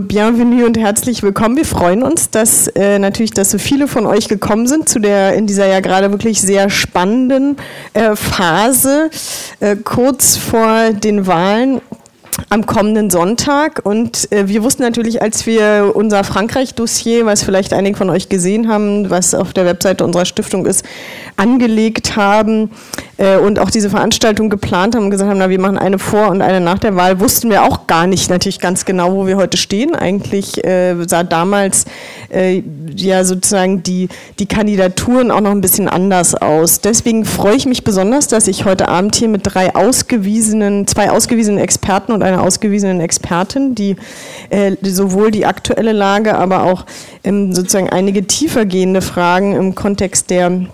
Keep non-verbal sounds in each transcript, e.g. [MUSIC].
Bienvenue und herzlich willkommen. Wir freuen uns, dass äh, natürlich, dass so viele von euch gekommen sind zu der in dieser ja gerade wirklich sehr spannenden äh, Phase äh, kurz vor den Wahlen am kommenden Sonntag. Und äh, wir wussten natürlich, als wir unser Frankreich-Dossier, was vielleicht einige von euch gesehen haben, was auf der Webseite unserer Stiftung ist, angelegt haben und auch diese Veranstaltung geplant haben und gesagt haben, na, wir machen eine vor und eine nach der Wahl, wussten wir auch gar nicht natürlich ganz genau, wo wir heute stehen. Eigentlich äh, sah damals äh, ja sozusagen die, die Kandidaturen auch noch ein bisschen anders aus. Deswegen freue ich mich besonders, dass ich heute Abend hier mit drei ausgewiesenen, zwei ausgewiesenen Experten und einer ausgewiesenen Expertin, die äh, sowohl die aktuelle Lage, aber auch ähm, sozusagen einige tiefergehende Fragen im Kontext der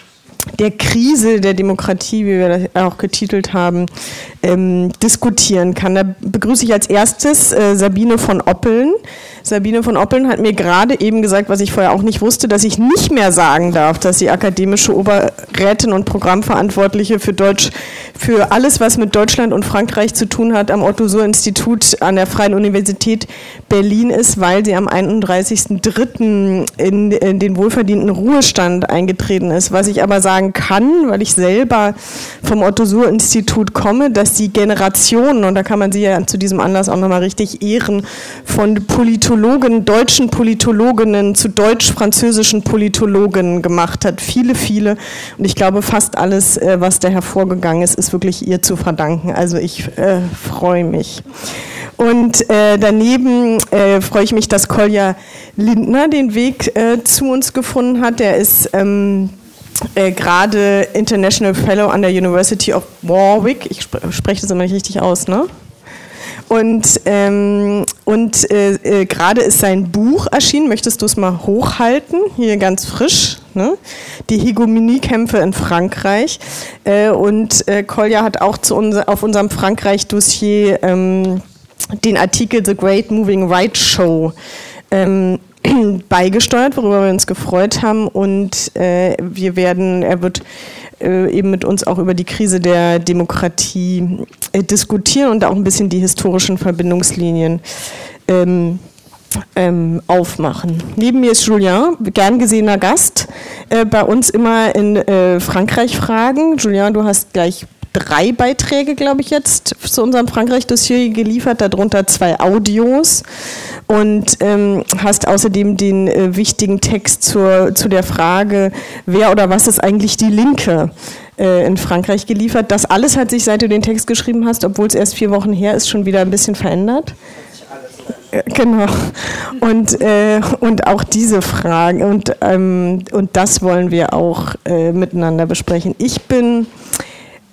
der Krise der Demokratie, wie wir das auch getitelt haben, ähm, diskutieren kann. Da begrüße ich als erstes äh, Sabine von Oppeln. Sabine von Oppeln hat mir gerade eben gesagt, was ich vorher auch nicht wusste, dass ich nicht mehr sagen darf, dass sie akademische Oberrätin und Programmverantwortliche für Deutsch, für alles, was mit Deutschland und Frankreich zu tun hat, am Otto-Suhr-Institut an der Freien Universität Berlin ist, weil sie am 31.03. In, in den wohlverdienten Ruhestand eingetreten ist. Was ich aber sagen kann, weil ich selber vom Otto-Suhr-Institut komme, dass die Generationen, und da kann man sie ja zu diesem Anlass auch nochmal richtig ehren, von Politologen Politologen, deutschen Politologinnen zu deutsch-französischen Politologen gemacht hat. Viele, viele. Und ich glaube, fast alles, äh, was da hervorgegangen ist, ist wirklich ihr zu verdanken. Also ich äh, freue mich. Und äh, daneben äh, freue ich mich, dass Kolja Lindner den Weg äh, zu uns gefunden hat. Der ist ähm, äh, gerade International Fellow an der University of Warwick. Ich sp spreche das immer nicht richtig aus, ne? Und, ähm, und äh, äh, gerade ist sein Buch erschienen. Möchtest du es mal hochhalten? Hier ganz frisch. Ne? Die Hegemoniekämpfe in Frankreich. Äh, und äh, Kolja hat auch zu uns, auf unserem Frankreich-Dossier ähm, den Artikel The Great Moving Right Show ähm, [CLEARS THROAT] beigesteuert, worüber wir uns gefreut haben. Und äh, wir werden, er wird äh, eben mit uns auch über die Krise der Demokratie äh, diskutieren und auch ein bisschen die historischen Verbindungslinien ähm, ähm, aufmachen. Neben mir ist Julien, gern gesehener Gast, äh, bei uns immer in äh, Frankreich Fragen. Julien, du hast gleich drei Beiträge, glaube ich, jetzt zu unserem Frankreich-Dossier geliefert, darunter zwei Audios und ähm, hast außerdem den äh, wichtigen Text zur, zu der Frage, wer oder was ist eigentlich die Linke äh, in Frankreich geliefert. Das alles hat sich, seit du den Text geschrieben hast, obwohl es erst vier Wochen her ist, schon wieder ein bisschen verändert. Äh, genau. Und, äh, und auch diese Fragen und, ähm, und das wollen wir auch äh, miteinander besprechen. Ich bin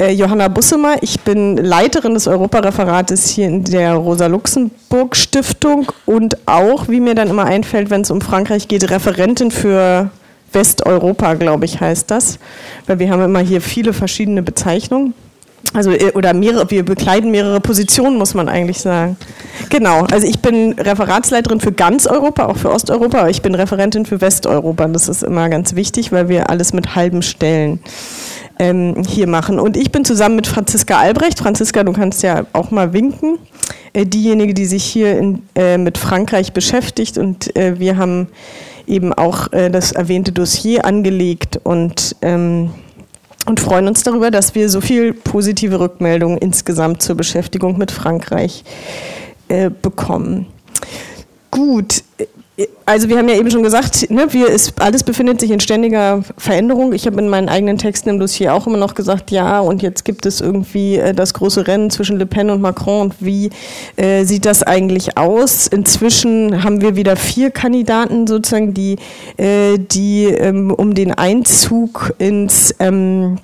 äh, Johanna Bussemer. Ich bin Leiterin des Europareferates hier in der Rosa-Luxemburg-Stiftung und auch, wie mir dann immer einfällt, wenn es um Frankreich geht, Referentin für Westeuropa, glaube ich, heißt das. Weil wir haben immer hier viele verschiedene Bezeichnungen. Also, äh, oder mehrere, wir bekleiden mehrere Positionen, muss man eigentlich sagen. Genau, also ich bin Referatsleiterin für ganz Europa, auch für Osteuropa, aber ich bin Referentin für Westeuropa. Das ist immer ganz wichtig, weil wir alles mit halben Stellen ähm, hier machen. Und ich bin zusammen mit Franziska Albrecht. Franziska, du kannst ja auch mal winken. Äh, diejenige, die sich hier in, äh, mit Frankreich beschäftigt. Und äh, wir haben eben auch äh, das erwähnte Dossier angelegt und, ähm, und freuen uns darüber, dass wir so viel positive Rückmeldungen insgesamt zur Beschäftigung mit Frankreich äh, bekommen. Gut, also wir haben ja eben schon gesagt, ne, wir ist, alles befindet sich in ständiger Veränderung. Ich habe in meinen eigenen Texten im Dossier auch immer noch gesagt, ja, und jetzt gibt es irgendwie äh, das große Rennen zwischen Le Pen und Macron. Und wie äh, sieht das eigentlich aus? Inzwischen haben wir wieder vier Kandidaten sozusagen, die, äh, die ähm, um den Einzug ins ähm,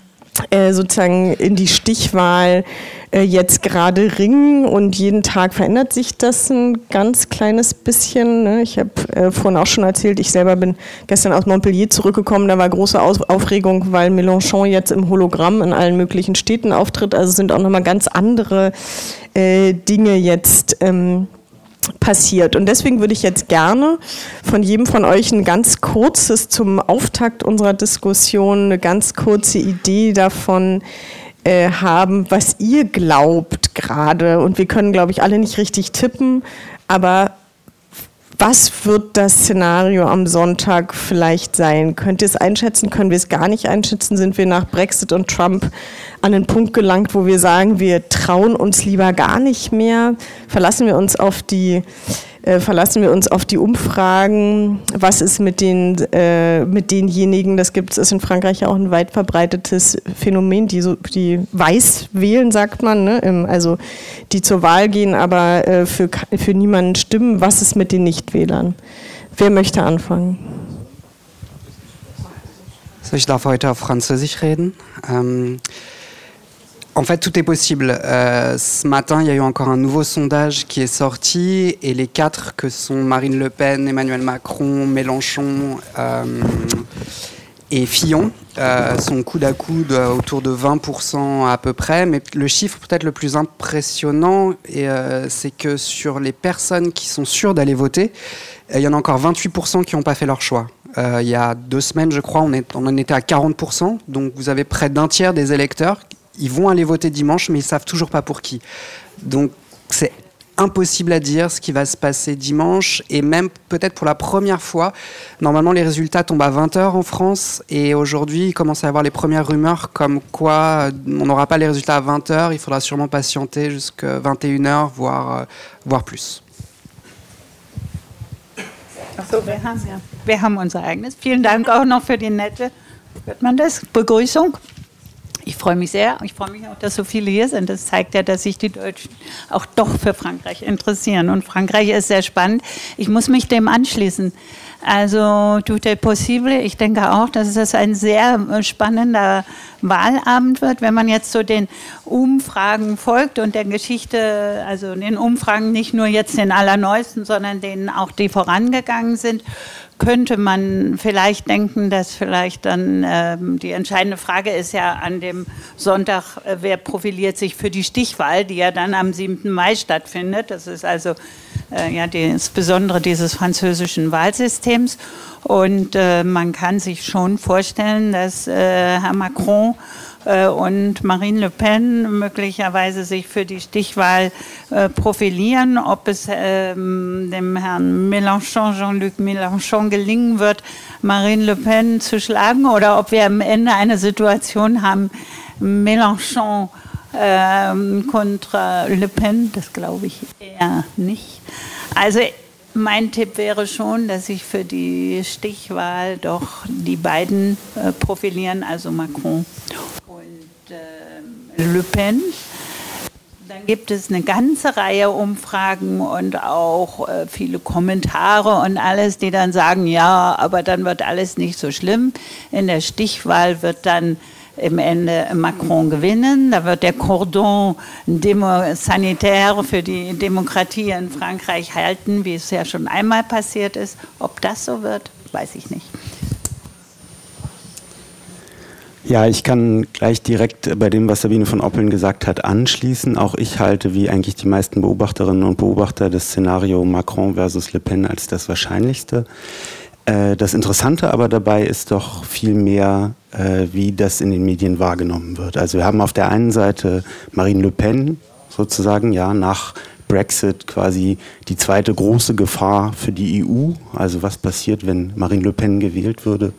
äh, sozusagen in die Stichwahl äh, jetzt gerade ringen und jeden Tag verändert sich das ein ganz kleines bisschen. Ne? Ich habe äh, vorhin auch schon erzählt, ich selber bin gestern aus Montpellier zurückgekommen, da war große Aufregung, weil Mélenchon jetzt im Hologramm in allen möglichen Städten auftritt. Also sind auch nochmal ganz andere äh, Dinge jetzt. Ähm, passiert. Und deswegen würde ich jetzt gerne von jedem von euch ein ganz kurzes zum Auftakt unserer Diskussion, eine ganz kurze Idee davon äh, haben, was ihr glaubt gerade. Und wir können, glaube ich, alle nicht richtig tippen, aber Was wird das Szenario am Sonntag vielleicht sein? Könnt ihr es einschätzen? Können wir es gar nicht einschätzen? Sind wir nach Brexit und Trump an den Punkt gelangt, wo wir sagen, wir trauen uns lieber gar nicht mehr? Verlassen wir uns auf die äh, verlassen wir uns auf die Umfragen. Was ist mit, den, äh, mit denjenigen, das gibt es in Frankreich auch ein weit verbreitetes Phänomen, die, so, die weiß wählen, sagt man, ne? also die zur Wahl gehen, aber äh, für, für niemanden stimmen. Was ist mit den Nichtwählern? Wer möchte anfangen? Ich darf heute auf Französisch reden. Ähm En fait, tout est possible. Euh, ce matin, il y a eu encore un nouveau sondage qui est sorti et les quatre que sont Marine Le Pen, Emmanuel Macron, Mélenchon euh, et Fillon euh, sont coude à coude autour de 20% à peu près. Mais le chiffre peut-être le plus impressionnant, c'est que sur les personnes qui sont sûres d'aller voter, il y en a encore 28% qui n'ont pas fait leur choix. il y a deux semaines, je crois, on, on en était à 40%. Donc vous avez près d'un tiers des électeurs ils vont aller voter dimanche, mais ils savent toujours pas pour qui. Donc c'est impossible à dire ce qui va se passer dimanche et même peut-être pour la première fois. Normalement, les résultats tombent à 20h en France et aujourd'hui, il commence à y avoir les premières rumeurs comme quoi on n'aura pas les résultats à 20h, il faudra sûrement patienter jusqu'à 21h, voire, euh, voire plus. Wir haben. Vielen Dank auch noch für die nette, Begrüßung? Ich freue mich sehr. Ich freue mich auch, dass so viele hier sind. Das zeigt ja, dass sich die Deutschen auch doch für Frankreich interessieren. Und Frankreich ist sehr spannend. Ich muss mich dem anschließen. Also, tout est possible. Ich denke auch, dass es ein sehr spannender Wahlabend wird, wenn man jetzt so den Umfragen folgt und der Geschichte, also den Umfragen nicht nur jetzt den allerneuesten, sondern denen auch, die vorangegangen sind könnte man vielleicht denken, dass vielleicht dann ähm, die entscheidende Frage ist ja an dem Sonntag, äh, wer profiliert sich für die Stichwahl, die ja dann am 7. Mai stattfindet. Das ist also äh, ja das Besondere dieses französischen Wahlsystems. Und äh, man kann sich schon vorstellen, dass äh, Herr Macron und Marine Le Pen möglicherweise sich für die Stichwahl äh, profilieren. Ob es ähm, dem Herrn Mélenchon, Jean-Luc Mélenchon gelingen wird, Marine Le Pen zu schlagen oder ob wir am Ende eine Situation haben, Mélenchon ähm, kontra Le Pen, das glaube ich eher nicht. Also mein Tipp wäre schon, dass sich für die Stichwahl doch die beiden äh, profilieren, also Macron äh, Le Pen. Dann gibt es eine ganze Reihe Umfragen und auch äh, viele Kommentare und alles, die dann sagen, ja, aber dann wird alles nicht so schlimm. In der Stichwahl wird dann im Ende Macron gewinnen. Da wird der Cordon sanitaire für die Demokratie in Frankreich halten, wie es ja schon einmal passiert ist. Ob das so wird, weiß ich nicht. Ja, ich kann gleich direkt bei dem, was Sabine von Oppeln gesagt hat, anschließen. Auch ich halte, wie eigentlich die meisten Beobachterinnen und Beobachter, das Szenario Macron versus Le Pen als das Wahrscheinlichste. Äh, das Interessante aber dabei ist doch viel mehr, äh, wie das in den Medien wahrgenommen wird. Also wir haben auf der einen Seite Marine Le Pen sozusagen, ja, nach Brexit quasi die zweite große Gefahr für die EU. Also was passiert, wenn Marine Le Pen gewählt würde?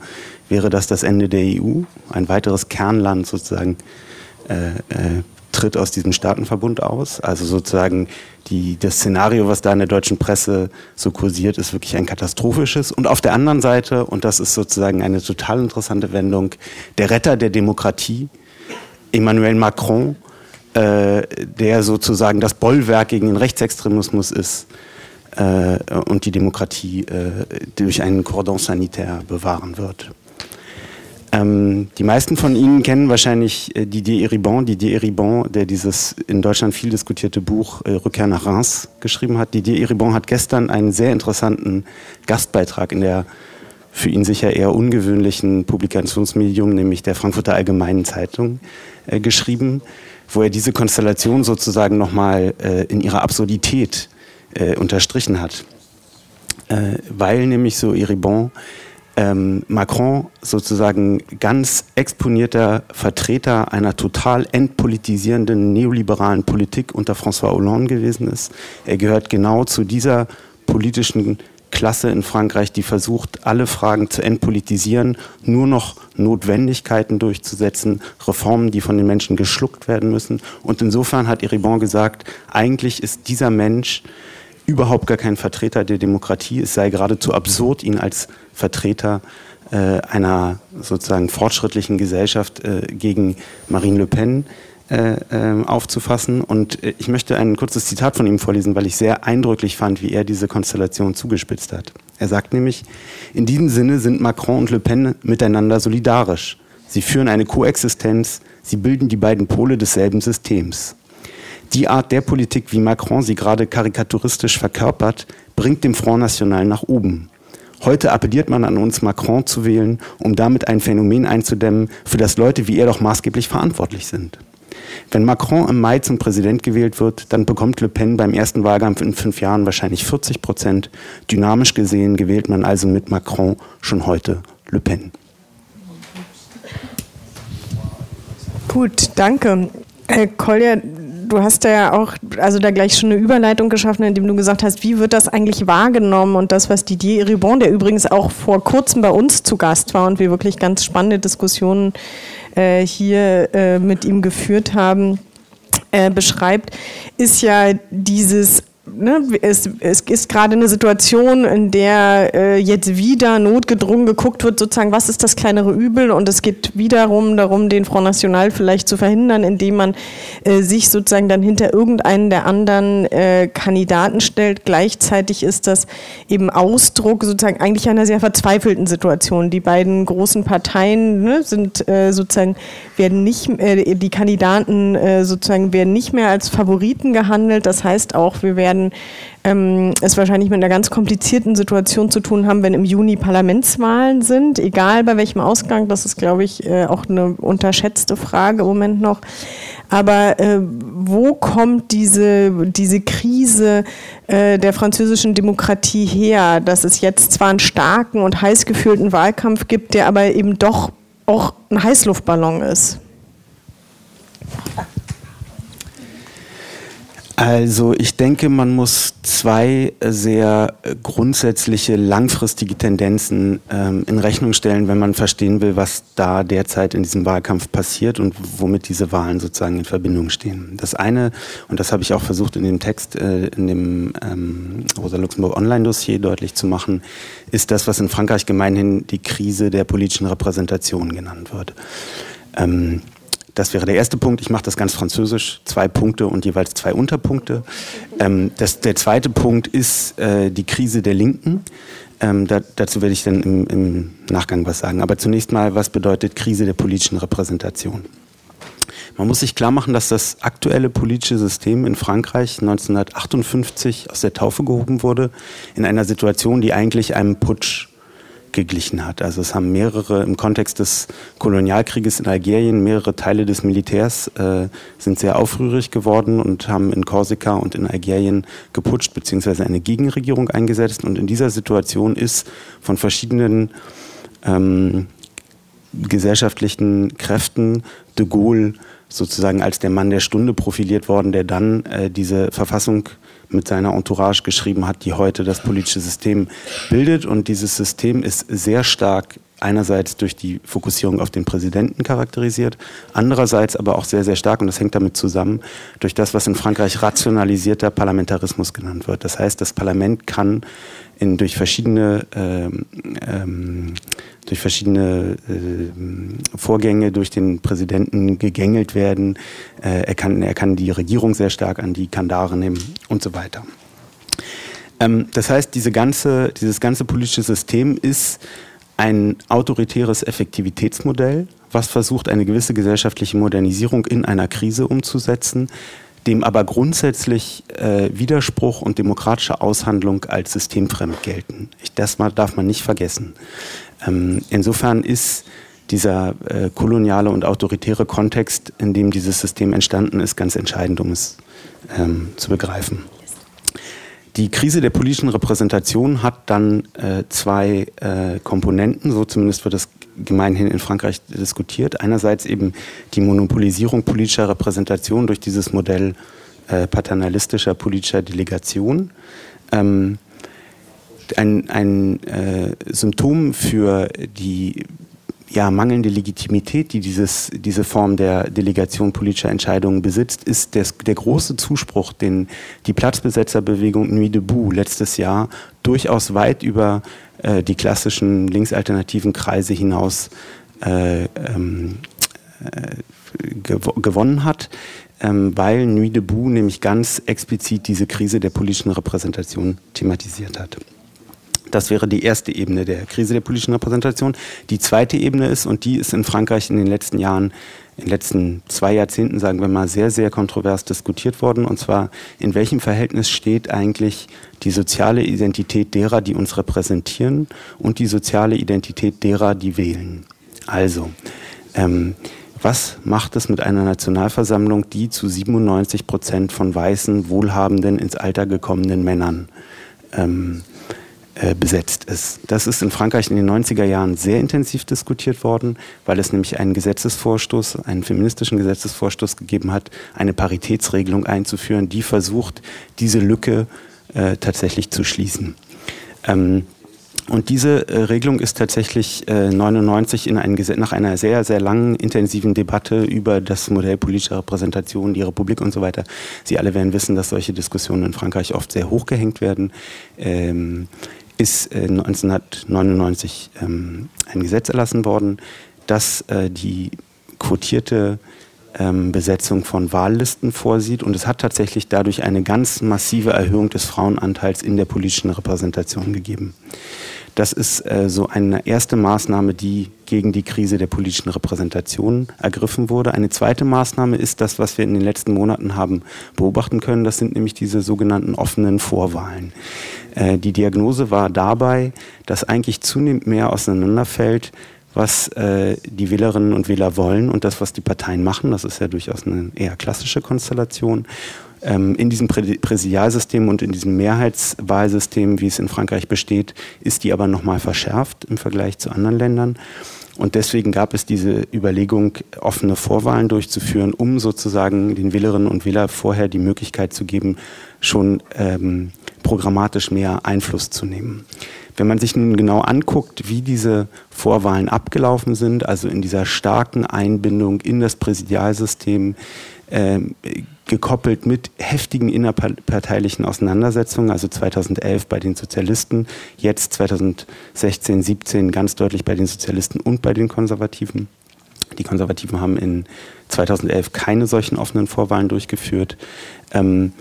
wäre das das Ende der EU. Ein weiteres Kernland sozusagen äh, äh, tritt aus diesem Staatenverbund aus. Also sozusagen die, das Szenario, was da in der deutschen Presse so kursiert, ist wirklich ein katastrophisches. Und auf der anderen Seite, und das ist sozusagen eine total interessante Wendung, der Retter der Demokratie, Emmanuel Macron, äh, der sozusagen das Bollwerk gegen den Rechtsextremismus ist äh, und die Demokratie äh, durch einen Cordon sanitaire bewahren wird. Ähm, die meisten von Ihnen kennen wahrscheinlich äh, Didier Eribon, Didier Eribon, der dieses in Deutschland viel diskutierte Buch äh, Rückkehr nach Reims geschrieben hat. Didier Eribon hat gestern einen sehr interessanten Gastbeitrag in der für ihn sicher eher ungewöhnlichen Publikationsmedium, nämlich der Frankfurter Allgemeinen Zeitung, äh, geschrieben, wo er diese Konstellation sozusagen nochmal äh, in ihrer Absurdität äh, unterstrichen hat. Äh, weil nämlich so Eribon ähm, Macron sozusagen ganz exponierter Vertreter einer total entpolitisierenden neoliberalen Politik unter François Hollande gewesen ist. Er gehört genau zu dieser politischen Klasse in Frankreich, die versucht, alle Fragen zu entpolitisieren, nur noch Notwendigkeiten durchzusetzen, Reformen, die von den Menschen geschluckt werden müssen. Und insofern hat Eribon gesagt, eigentlich ist dieser Mensch überhaupt gar kein Vertreter der Demokratie. Es sei geradezu absurd, ihn als Vertreter äh, einer sozusagen fortschrittlichen Gesellschaft äh, gegen Marine Le Pen äh, ähm, aufzufassen. Und äh, ich möchte ein kurzes Zitat von ihm vorlesen, weil ich sehr eindrücklich fand, wie er diese Konstellation zugespitzt hat. Er sagt nämlich, in diesem Sinne sind Macron und Le Pen miteinander solidarisch. Sie führen eine Koexistenz, sie bilden die beiden Pole desselben Systems. Die Art der Politik, wie Macron sie gerade karikaturistisch verkörpert, bringt dem Front National nach oben. Heute appelliert man an uns, Macron zu wählen, um damit ein Phänomen einzudämmen, für das Leute wie er doch maßgeblich verantwortlich sind. Wenn Macron im Mai zum Präsident gewählt wird, dann bekommt Le Pen beim ersten Wahlkampf in fünf Jahren wahrscheinlich 40 Prozent. Dynamisch gesehen gewählt man also mit Macron schon heute Le Pen. Gut, danke. Herr Kolja, du hast ja auch, also da gleich schon eine Überleitung geschaffen, indem du gesagt hast, wie wird das eigentlich wahrgenommen und das, was Didier Ribon, der übrigens auch vor kurzem bei uns zu Gast war und wir wirklich ganz spannende Diskussionen äh, hier äh, mit ihm geführt haben, äh, beschreibt, ist ja dieses ne, es, es ist gerade eine Situation, in der äh, jetzt wieder notgedrungen geguckt wird, sozusagen, was ist das kleinere Übel? Und es geht wiederum darum, den Front National vielleicht zu verhindern, indem man äh, sich sozusagen dann hinter irgendeinen der anderen äh, Kandidaten stellt. Gleichzeitig ist das eben Ausdruck sozusagen eigentlich einer sehr verzweifelten Situation. Die beiden großen Parteien ne, sind äh, sozusagen, werden nicht, äh, die Kandidaten äh, sozusagen werden nicht mehr als Favoriten gehandelt. Das heißt auch, wir werden werden ähm, es wahrscheinlich mit einer ganz komplizierten Situation zu tun haben, wenn im Juni Parlamentswahlen sind, egal bei welchem Ausgang. Das ist, glaube ich, äh, auch eine unterschätzte Frage im Moment noch. Aber äh, wo kommt diese, diese Krise äh, der französischen Demokratie her, dass es jetzt zwar einen starken und heiß gefühlten Wahlkampf gibt, der aber eben doch auch ein Heißluftballon ist? Also ich denke, man muss zwei sehr grundsätzliche langfristige Tendenzen ähm, in Rechnung stellen, wenn man verstehen will, was da derzeit in diesem Wahlkampf passiert und womit diese Wahlen sozusagen in Verbindung stehen. Das eine, und das habe ich auch versucht in dem Text, äh, in dem ähm, Rosa Luxemburg Online-Dossier deutlich zu machen, ist das, was in Frankreich gemeinhin die Krise der politischen Repräsentation genannt wird. Ähm, das wäre der erste Punkt. Ich mache das ganz französisch. Zwei Punkte und jeweils zwei Unterpunkte. Ähm, das, der zweite Punkt ist äh, die Krise der Linken. Ähm, da, dazu werde ich dann im, im Nachgang was sagen. Aber zunächst mal, was bedeutet Krise der politischen Repräsentation? Man muss sich klar machen, dass das aktuelle politische System in Frankreich 1958 aus der Taufe gehoben wurde, in einer Situation, die eigentlich einem Putsch geglichen hat. Also es haben mehrere im Kontext des Kolonialkrieges in Algerien, mehrere Teile des Militärs äh, sind sehr aufrührig geworden und haben in Korsika und in Algerien geputscht bzw. eine Gegenregierung eingesetzt. Und in dieser Situation ist von verschiedenen ähm, gesellschaftlichen Kräften de Gaulle sozusagen als der Mann der Stunde profiliert worden, der dann äh, diese Verfassung mit seiner Entourage geschrieben hat, die heute das politische System bildet. Und dieses System ist sehr stark einerseits durch die Fokussierung auf den Präsidenten charakterisiert, andererseits aber auch sehr, sehr stark, und das hängt damit zusammen, durch das, was in Frankreich rationalisierter Parlamentarismus genannt wird. Das heißt, das Parlament kann in, durch verschiedene, ähm, ähm, durch verschiedene äh, Vorgänge durch den Präsidenten gegängelt werden. Äh, er, kann, er kann die Regierung sehr stark an die Kandare nehmen und so weiter. Ähm, das heißt, diese ganze, dieses ganze politische System ist ein autoritäres Effektivitätsmodell, was versucht, eine gewisse gesellschaftliche Modernisierung in einer Krise umzusetzen dem aber grundsätzlich äh, Widerspruch und demokratische Aushandlung als systemfremd gelten. Ich, das darf man nicht vergessen. Ähm, insofern ist dieser äh, koloniale und autoritäre Kontext, in dem dieses System entstanden ist, ganz entscheidend, um es ähm, zu begreifen. Die Krise der politischen Repräsentation hat dann äh, zwei äh, Komponenten, so zumindest wird das gemeinhin in Frankreich diskutiert. Einerseits eben die Monopolisierung politischer Repräsentation durch dieses Modell äh, paternalistischer politischer Delegation. Ähm, ein, ein äh, Symptom für die ja, mangelnde Legitimität, die dieses, diese Form der Delegation politischer Entscheidungen besitzt, ist des, der große Zuspruch, den die Platzbesetzerbewegung Nuit debout letztes Jahr durchaus weit über äh, die klassischen linksalternativen Kreise hinaus äh, ähm, äh, gew gewonnen hat, ähm, weil Nuit debout nämlich ganz explizit diese Krise der politischen Repräsentation thematisiert hat. Das wäre die erste Ebene der Krise der politischen Repräsentation. Die zweite Ebene ist, und die ist in Frankreich in den letzten Jahren, in den letzten zwei Jahrzehnten, sagen wir mal, sehr, sehr kontrovers diskutiert worden. Und zwar, in welchem Verhältnis steht eigentlich die soziale Identität derer, die uns repräsentieren und die soziale Identität derer, die wählen. Also, ähm, was macht es mit einer Nationalversammlung, die zu 97 Prozent von weißen, wohlhabenden, ins Alter gekommenen Männern ähm, äh, besetzt ist. Das ist in Frankreich in den 90er Jahren sehr intensiv diskutiert worden, weil es nämlich einen Gesetzesvorstoß, einen feministischen Gesetzesvorstoß gegeben hat, eine Paritätsregelung einzuführen, die versucht, diese Lücke äh, tatsächlich zu schließen. Ähm, und diese äh, Regelung ist tatsächlich äh, 99 in ein Gesetz, nach einer sehr, sehr langen, intensiven Debatte über das Modell politischer Repräsentation, die Republik und so weiter. Sie alle werden wissen, dass solche Diskussionen in Frankreich oft sehr hochgehängt werden. Ähm, ist äh, 1999 ähm, ein Gesetz erlassen worden, das äh, die quotierte ähm, Besetzung von Wahllisten vorsieht. Und es hat tatsächlich dadurch eine ganz massive Erhöhung des Frauenanteils in der politischen Repräsentation gegeben. Das ist äh, so eine erste Maßnahme, die gegen die Krise der politischen Repräsentation ergriffen wurde. Eine zweite Maßnahme ist das, was wir in den letzten Monaten haben beobachten können. Das sind nämlich diese sogenannten offenen Vorwahlen. Äh, die Diagnose war dabei, dass eigentlich zunehmend mehr auseinanderfällt, was äh, die Wählerinnen und Wähler wollen und das, was die Parteien machen. Das ist ja durchaus eine eher klassische Konstellation. Ähm, in diesem Prä Präsidialsystem und in diesem Mehrheitswahlsystem, wie es in Frankreich besteht, ist die aber nochmal verschärft im Vergleich zu anderen Ländern. Und deswegen gab es diese Überlegung, offene Vorwahlen durchzuführen, um sozusagen den Wählerinnen und Wählern vorher die Möglichkeit zu geben, schon ähm, programmatisch mehr Einfluss zu nehmen. Wenn man sich nun genau anguckt, wie diese Vorwahlen abgelaufen sind, also in dieser starken Einbindung in das Präsidialsystem, äh, gekoppelt mit heftigen innerparteilichen Auseinandersetzungen, also 2011 bei den Sozialisten, jetzt 2016, 17 ganz deutlich bei den Sozialisten und bei den Konservativen. Die Konservativen haben in 2011 keine solchen offenen Vorwahlen durchgeführt. Ähm,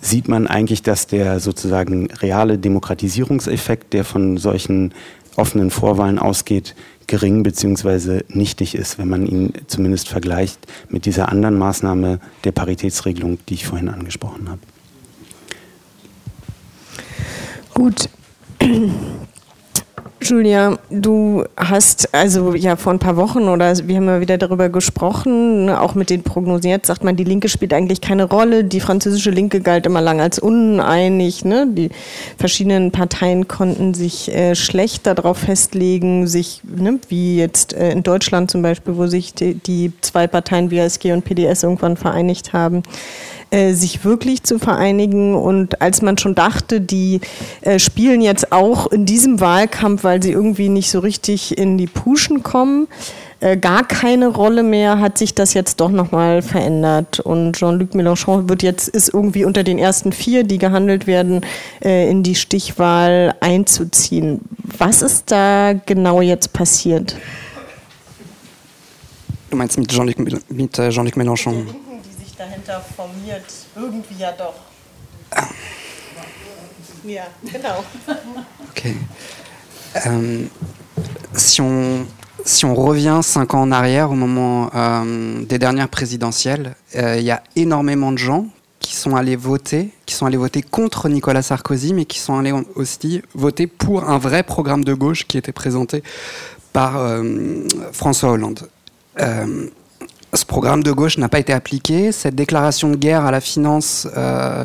sieht man eigentlich, dass der sozusagen reale Demokratisierungseffekt, der von solchen offenen Vorwahlen ausgeht, gering bzw. nichtig ist, wenn man ihn zumindest vergleicht mit dieser anderen Maßnahme der Paritätsregelung, die ich vorhin angesprochen habe. Gut. Julia, du hast also ja vor ein paar Wochen oder wir haben ja wieder darüber gesprochen, auch mit den prognosiert, sagt man, die Linke spielt eigentlich keine Rolle. Die französische Linke galt immer lang als uneinig. Ne? Die verschiedenen Parteien konnten sich äh, schlecht darauf festlegen, sich, ne, wie jetzt äh, in Deutschland zum Beispiel, wo sich die, die zwei Parteien WSG und PDS irgendwann vereinigt haben. Äh, sich wirklich zu vereinigen. Und als man schon dachte, die äh, spielen jetzt auch in diesem Wahlkampf, weil sie irgendwie nicht so richtig in die Puschen kommen, äh, gar keine Rolle mehr, hat sich das jetzt doch nochmal verändert. Und Jean-Luc Mélenchon wird jetzt, ist irgendwie unter den ersten vier, die gehandelt werden, äh, in die Stichwahl einzuziehen. Was ist da genau jetzt passiert? Du meinst mit Jean-Luc Jean Mélenchon? Dahinter formiert. Irgendwie ja doch. Ja. Euh, si, on, si on revient cinq ans en arrière, au moment euh, des dernières présidentielles, euh, il y a énormément de gens qui sont allés voter, qui sont allés voter contre Nicolas Sarkozy, mais qui sont allés aussi voter pour un vrai programme de gauche qui était présenté par François Hollande. Ce programme de gauche n'a pas été appliqué. Cette déclaration de guerre à la finance euh,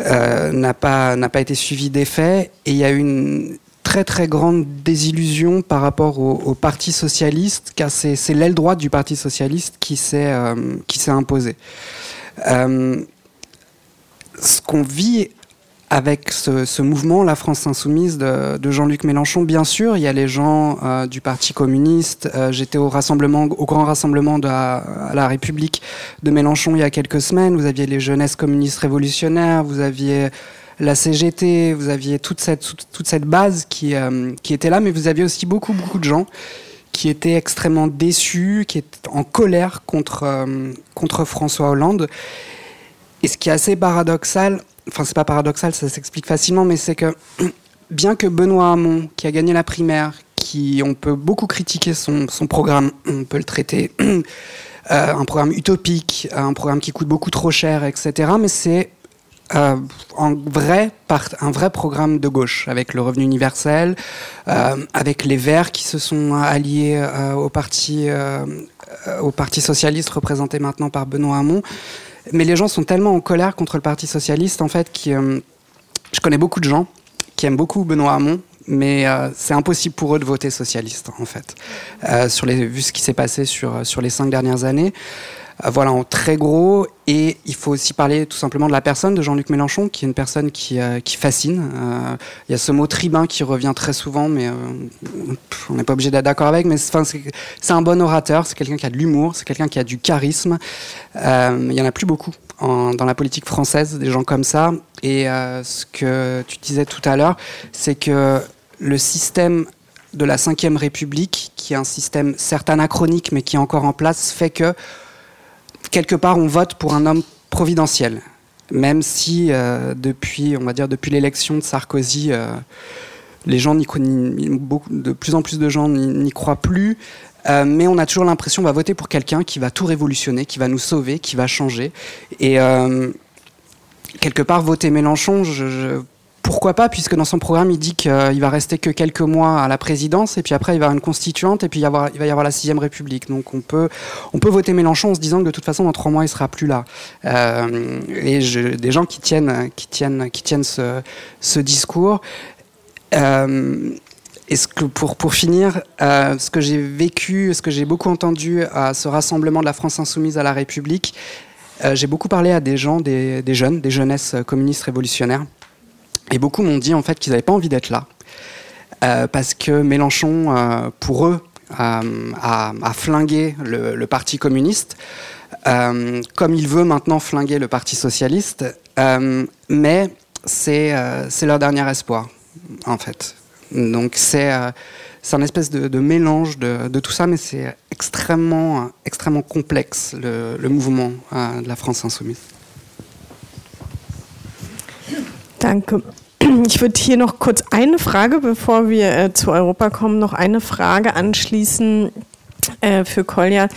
euh, n'a pas, été suivie d'effet. Et il y a une très très grande désillusion par rapport au, Parti socialiste, car c'est l'aile droite du Parti socialiste qui s'est euh, imposée. Ce qu'on vit avec ce, mouvement, la France insoumise de, Jean-Luc Mélenchon. Bien sûr, il y a les gens euh, du Parti communiste. Euh, j'étais au rassemblement, au grand rassemblement de la, République de Mélenchon il y a quelques semaines. Vous aviez les jeunesses communistes révolutionnaires, vous aviez la CGT, vous aviez toute cette, base qui, euh, qui était là, mais vous aviez aussi beaucoup, beaucoup de gens qui étaient extrêmement déçus, qui étaient en colère contre François Hollande. Et ce qui est assez paradoxal, enfin c'est pas paradoxal, ça s'explique facilement, mais c'est que [CLEARS THROAT] bien que Benoît Hamon, qui a gagné la primaire, qui on peut beaucoup critiquer son, son programme, on peut le traiter [CLEARS THROAT] euh, un programme utopique, un programme qui coûte beaucoup trop cher, etc. Mais c'est euh, un, vrai un vrai programme de gauche, avec le revenu universel, euh, avec les Verts qui se sont alliés au, parti, au Parti socialiste représenté maintenant par Benoît Hamon. Mais les gens sont tellement en colère contre le Parti socialiste, en fait, que euh, je connais beaucoup de gens qui aiment beaucoup Benoît Hamon, mais euh, c'est impossible pour eux de voter socialiste, en fait, euh, vu ce qui s'est passé sur, sur les cinq dernières années. Euh, voilà, en très gros. Et il faut aussi parler tout simplement de la personne de Jean-Luc Mélenchon, qui est une personne qui, euh, fascine. Euh, il y a ce mot tribun qui revient très souvent, mais on n'est pas obligé d'être d'accord avec. Mais c'est un bon orateur, c'est quelqu'un qui a de l'humour, c'est quelqu'un qui a du charisme. il y en a plus beaucoup dans la politique française, des gens comme ça. Et ce que tu disais tout à l'heure, c'est que le système de la Ve République, qui est un système certes anachronique, mais qui est encore en place, fait que quelque part, on vote pour un homme providentiel, même si euh, depuis, on va dire, depuis l'élection de Sarkozy, euh, les gens de plus en plus de gens n'y croient plus. Euh, mais on a toujours l'impression qu'on va voter pour quelqu'un qui va tout révolutionner, qui va nous sauver, qui va changer. Et quelque part, voter Mélenchon, je, pourquoi pas, puisque dans son programme, il dit qu'il va rester que quelques mois à la présidence, et puis après, il va y avoir une constituante, et puis il, va y avoir la sixième République. Donc on peut, voter Mélenchon en se disant que de toute façon, dans trois mois, il sera plus là. Euh, et des gens qui tiennent, qui tiennent, qui tiennent ce, discours. Euh, et ce que pour, pour finir, euh, ce que j'ai vécu, ce que j'ai beaucoup entendu à ce rassemblement de la France insoumise à la République, j'ai beaucoup parlé à des gens, des, des jeunes, des jeunesses communistes révolutionnaires. Et beaucoup m'ont dit en fait qu'ils n'avaient pas envie d'être là. Euh, parce que Mélenchon, euh, pour eux, euh, a, flingué le, Parti communiste, comme il veut maintenant flinguer le Parti socialiste, mais c'est leur dernier espoir, en fait. Donc c'est un espèce de, mélange de, tout ça, mais c'est extrêmement, extrêmement complexe, le, le mouvement de la France insoumise. Danke. Ich würde hier noch kurz eine Frage, bevor wir äh, zu Europa kommen, noch eine Frage anschließen äh, für Kolja.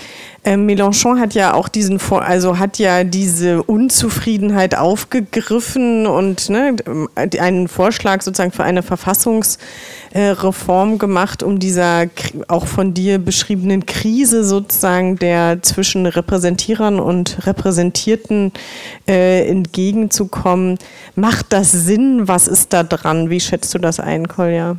Äh, Mélenchon hat ja auch diesen, also hat ja diese Unzufriedenheit aufgegriffen und ne, einen Vorschlag sozusagen für eine Verfassungsreform gemacht, um dieser auch von dir beschriebenen Krise sozusagen der zwischen Repräsentierern und Repräsentierten äh, entgegenzukommen. Macht das Sinn? Was ist da dran? Wie schätzt du das ein, Kolja?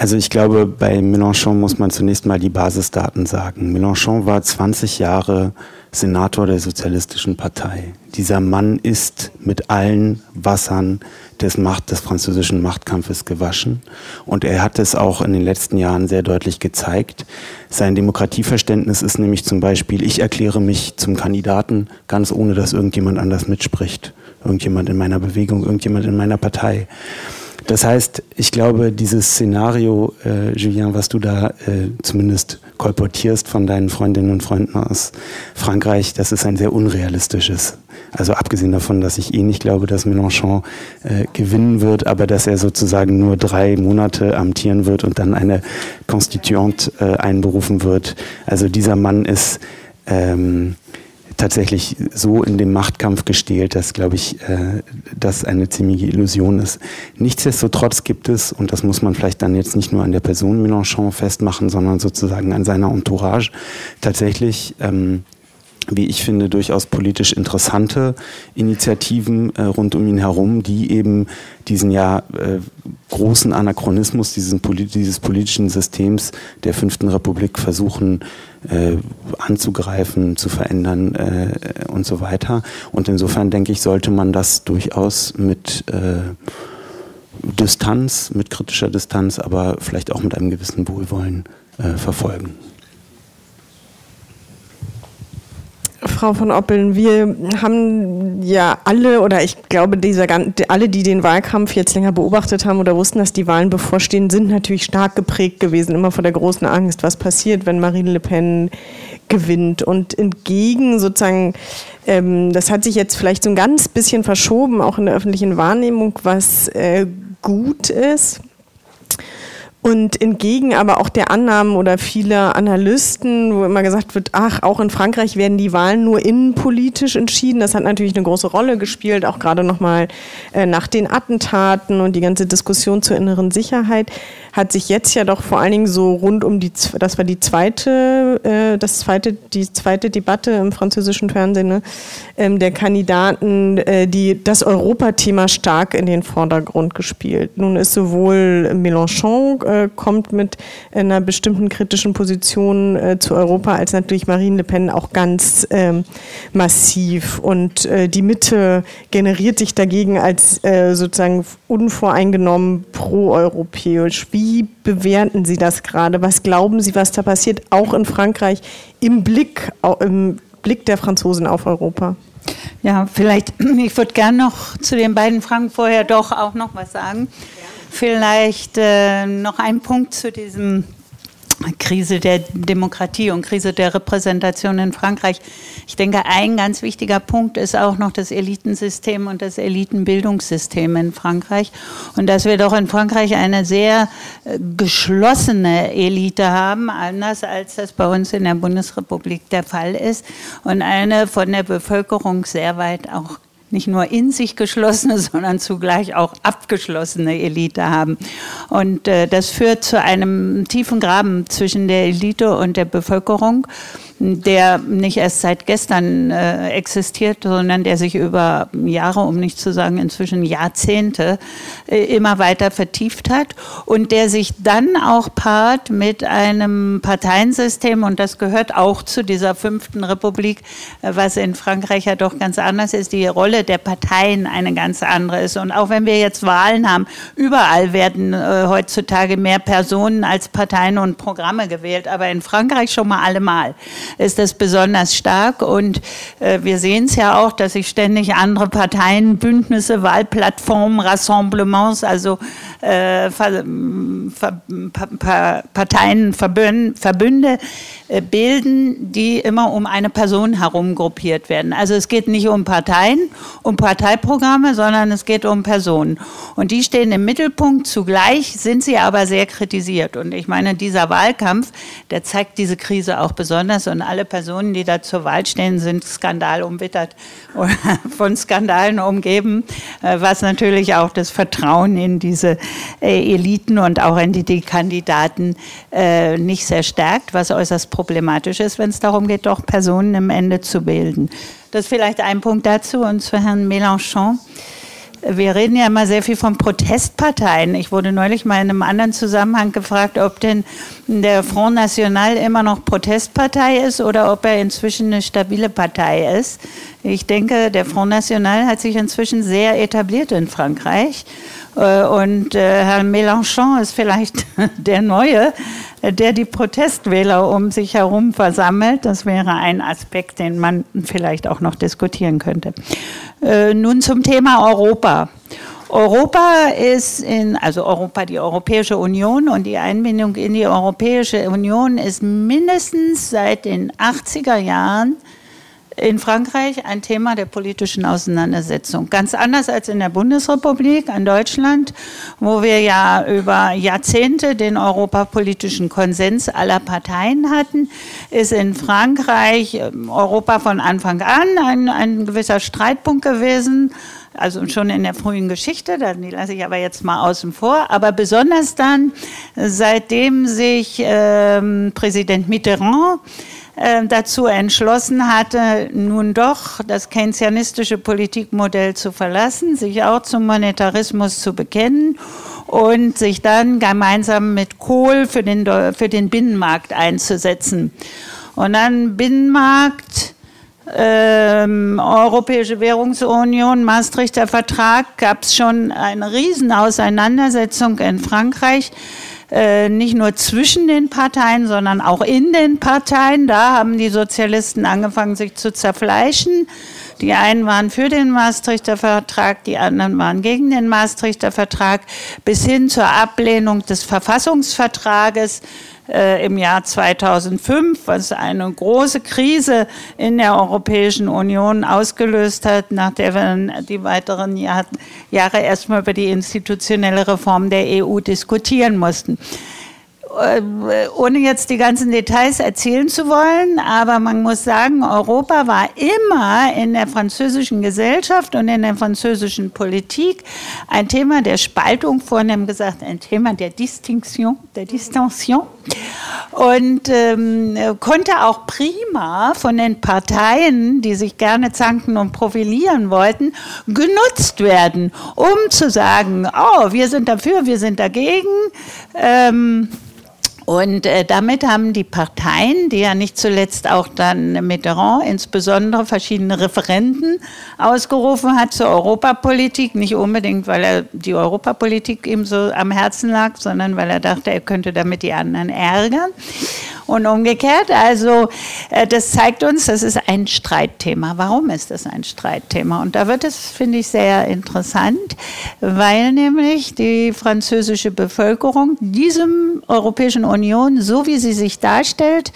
Also ich glaube, bei Mélenchon muss man zunächst mal die Basisdaten sagen. Mélenchon war 20 Jahre Senator der Sozialistischen Partei. Dieser Mann ist mit allen Wassern des, Macht, des französischen Machtkampfes gewaschen. Und er hat es auch in den letzten Jahren sehr deutlich gezeigt. Sein Demokratieverständnis ist nämlich zum Beispiel, ich erkläre mich zum Kandidaten, ganz ohne dass irgendjemand anders mitspricht. Irgendjemand in meiner Bewegung, irgendjemand in meiner Partei. Das heißt, ich glaube, dieses Szenario, äh, Julien, was du da äh, zumindest kolportierst von deinen Freundinnen und Freunden aus Frankreich, das ist ein sehr unrealistisches. Also abgesehen davon, dass ich eh nicht glaube, dass Mélenchon äh, gewinnen wird, aber dass er sozusagen nur drei Monate amtieren wird und dann eine Constituante äh, einberufen wird. Also dieser Mann ist ähm, tatsächlich so in dem Machtkampf gestählt, dass, glaube ich, äh, das eine ziemliche Illusion ist. Nichtsdestotrotz gibt es, und das muss man vielleicht dann jetzt nicht nur an der Person Mélenchon festmachen, sondern sozusagen an seiner Entourage, tatsächlich ähm, wie ich finde, durchaus politisch interessante Initiativen äh, rund um ihn herum, die eben diesen ja äh, großen Anachronismus diesen, dieses politischen Systems der Fünften Republik versuchen äh, anzugreifen, zu verändern äh, und so weiter. Und insofern denke ich, sollte man das durchaus mit äh, Distanz, mit kritischer Distanz, aber vielleicht auch mit einem gewissen Wohlwollen äh, verfolgen. Frau von Oppeln, wir haben ja alle oder ich glaube, dieser, alle, die den Wahlkampf jetzt länger beobachtet haben oder wussten, dass die Wahlen bevorstehen, sind natürlich stark geprägt gewesen, immer vor der großen Angst, was passiert, wenn Marine Le Pen gewinnt. Und entgegen sozusagen, ähm, das hat sich jetzt vielleicht so ein ganz bisschen verschoben, auch in der öffentlichen Wahrnehmung, was äh, gut ist und entgegen aber auch der Annahmen oder vieler Analysten, wo immer gesagt wird, ach, auch in Frankreich werden die Wahlen nur innenpolitisch entschieden. Das hat natürlich eine große Rolle gespielt, auch gerade nochmal äh, nach den Attentaten und die ganze Diskussion zur inneren Sicherheit hat sich jetzt ja doch vor allen Dingen so rund um die, das war die zweite, äh, das zweite, die zweite Debatte im französischen Fernsehen, ne, ähm, der Kandidaten, äh, die das Europathema stark in den Vordergrund gespielt. Nun ist sowohl Mélenchon äh, kommt mit einer bestimmten kritischen Position äh, zu Europa, als natürlich Marine Le Pen auch ganz ähm, massiv. Und äh, die Mitte generiert sich dagegen als äh, sozusagen unvoreingenommen proeuropäisch. Wie bewerten Sie das gerade? Was glauben Sie, was da passiert, auch in Frankreich, im Blick, im Blick der Franzosen auf Europa? Ja, vielleicht, [CLEARS THROAT] ich würde gerne noch zu den beiden Fragen vorher doch auch noch was sagen. Vielleicht äh, noch ein Punkt zu diesem Krise der Demokratie und Krise der Repräsentation in Frankreich. Ich denke, ein ganz wichtiger Punkt ist auch noch das Elitensystem und das Elitenbildungssystem in Frankreich. Und dass wir doch in Frankreich eine sehr äh, geschlossene Elite haben, anders als das bei uns in der Bundesrepublik der Fall ist. Und eine von der Bevölkerung sehr weit auch nicht nur in sich geschlossene, [LAUGHS] sondern zugleich auch abgeschlossene Elite haben. Und äh, das führt zu einem tiefen Graben zwischen der Elite und der Bevölkerung der nicht erst seit gestern äh, existiert, sondern der sich über Jahre, um nicht zu sagen inzwischen Jahrzehnte, äh, immer weiter vertieft hat und der sich dann auch paart mit einem Parteiensystem und das gehört auch zu dieser fünften Republik, äh, was in Frankreich ja doch ganz anders ist, die Rolle der Parteien eine ganz andere ist. Und auch wenn wir jetzt Wahlen haben, überall werden äh, heutzutage mehr Personen als Parteien und Programme gewählt, aber in Frankreich schon mal allemal ist das besonders stark. Und äh, wir sehen es ja auch, dass sich ständig andere Parteien, Bündnisse, Wahlplattformen, Rassemblements, also äh, Ver, Ver, pa, Parteien, Verbünde, Verbünde bilden, die immer um eine Person herum gruppiert werden. Also es geht nicht um Parteien, um Parteiprogramme, sondern es geht um Personen. Und die stehen im Mittelpunkt. Zugleich sind sie aber sehr kritisiert. Und ich meine, dieser Wahlkampf, der zeigt diese Krise auch besonders. Und alle Personen, die da zur Wahl stehen, sind skandalumwittert oder [LAUGHS] von Skandalen umgeben, äh, was natürlich auch das Vertrauen in diese äh, Eliten und auch in die, Kandidaten äh, nicht sehr stärkt, was äußerst problematisch ist, wenn es darum geht, doch Personen im Ende zu bilden. Das ist vielleicht ein Punkt dazu und zu Herrn Mélenchon. Wir reden ja immer sehr viel von Protestparteien. Ich wurde neulich mal in einem anderen Zusammenhang gefragt, ob denn der Front National immer noch Protestpartei ist oder ob er inzwischen eine stabile Partei ist. Ich denke, der Front National hat sich inzwischen sehr etabliert in Frankreich. Äh, und äh, Herr Mélenchon ist vielleicht [LAUGHS] der Neue, der die Protestwähler um sich herum versammelt. Das wäre ein Aspekt, den man vielleicht auch noch diskutieren könnte. Äh, nun zum Thema Europa. Europa ist in, also Europa, die Europäische Union und die Einbindung in die Europäische Union ist mindestens seit den 80er Jahren in Frankreich ein Thema der politischen Auseinandersetzung. Ganz anders als in der Bundesrepublik, in Deutschland, wo wir ja über Jahrzehnte den europapolitischen Konsens aller Parteien hatten, ist in Frankreich ähm, Europa von Anfang an ein, ein gewisser Streitpunkt gewesen also schon in der frühen Geschichte, die lasse ich aber jetzt mal außen vor, aber besonders dann, seitdem sich ähm, Präsident Mitterrand äh, dazu entschlossen hatte, nun doch das keynesianistische Politikmodell zu verlassen, sich auch zum Monetarismus zu bekennen und sich dann gemeinsam mit Kohl für den, für den Binnenmarkt einzusetzen. Und dann Binnenmarkt, ähm, Europäische Währungsunion, Maastrichter Vertrag, gab es schon eine Riesenauseinandersetzung in Frankreich. Äh, nicht nur zwischen den Parteien, sondern auch in den Parteien. Da haben die Sozialisten angefangen, sich zu zerfleischen. Die einen waren für den Maastrichter Vertrag, die anderen waren gegen den Maastrichter Vertrag, bis hin zur Ablehnung des Verfassungsvertrages äh, im Jahr 2005, was eine große Krise in der Europäischen Union ausgelöst hat, nach der wir die weiteren Jahr, Jahre erstmal über die institutionelle Reform der EU diskutieren mussten. Äh, ohne jetzt die ganzen Details erzählen zu wollen, aber man muss sagen, Europa war immer in der französischen Gesellschaft und in der französischen Politik ein Thema der Spaltung, vornehm gesagt ein Thema der Distinction, der Distension und ähm, konnte auch prima von den Parteien, die sich gerne zanken und profilieren wollten, genutzt werden, um zu sagen, oh, wir sind dafür, wir sind dagegen. Ähm, und äh, damit haben die Parteien, die ja nicht zuletzt auch dann Mitterrand insbesondere verschiedene Referenten ausgerufen hat zur Europapolitik, nicht unbedingt, weil er die Europapolitik ihm so am Herzen lag, sondern weil er dachte, er könnte damit die anderen ärgern und umgekehrt. Also äh, das zeigt uns, das ist ein Streitthema. Warum ist das ein Streitthema? Und da wird es, finde ich, sehr interessant, weil nämlich die französische Bevölkerung diesem Europäischen Union, so wie sie sich darstellt,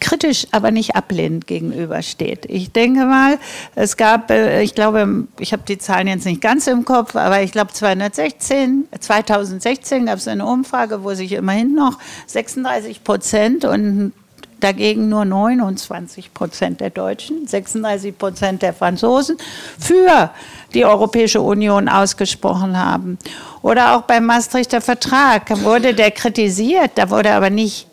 kritisch, aber nicht ablehnend gegenübersteht. Ich denke mal, es gab, äh, ich glaube, ich habe die Zahlen jetzt nicht ganz im Kopf, aber ich glaube 216, 2016 gab es eine Umfrage, wo sich immerhin noch 36 Prozent und dagegen nur 29 Prozent der Deutschen, 36 Prozent der Franzosen für die Europäische Union ausgesprochen haben. Oder auch beim Maastrichter Vertrag wurde der kritisiert, da wurde aber nicht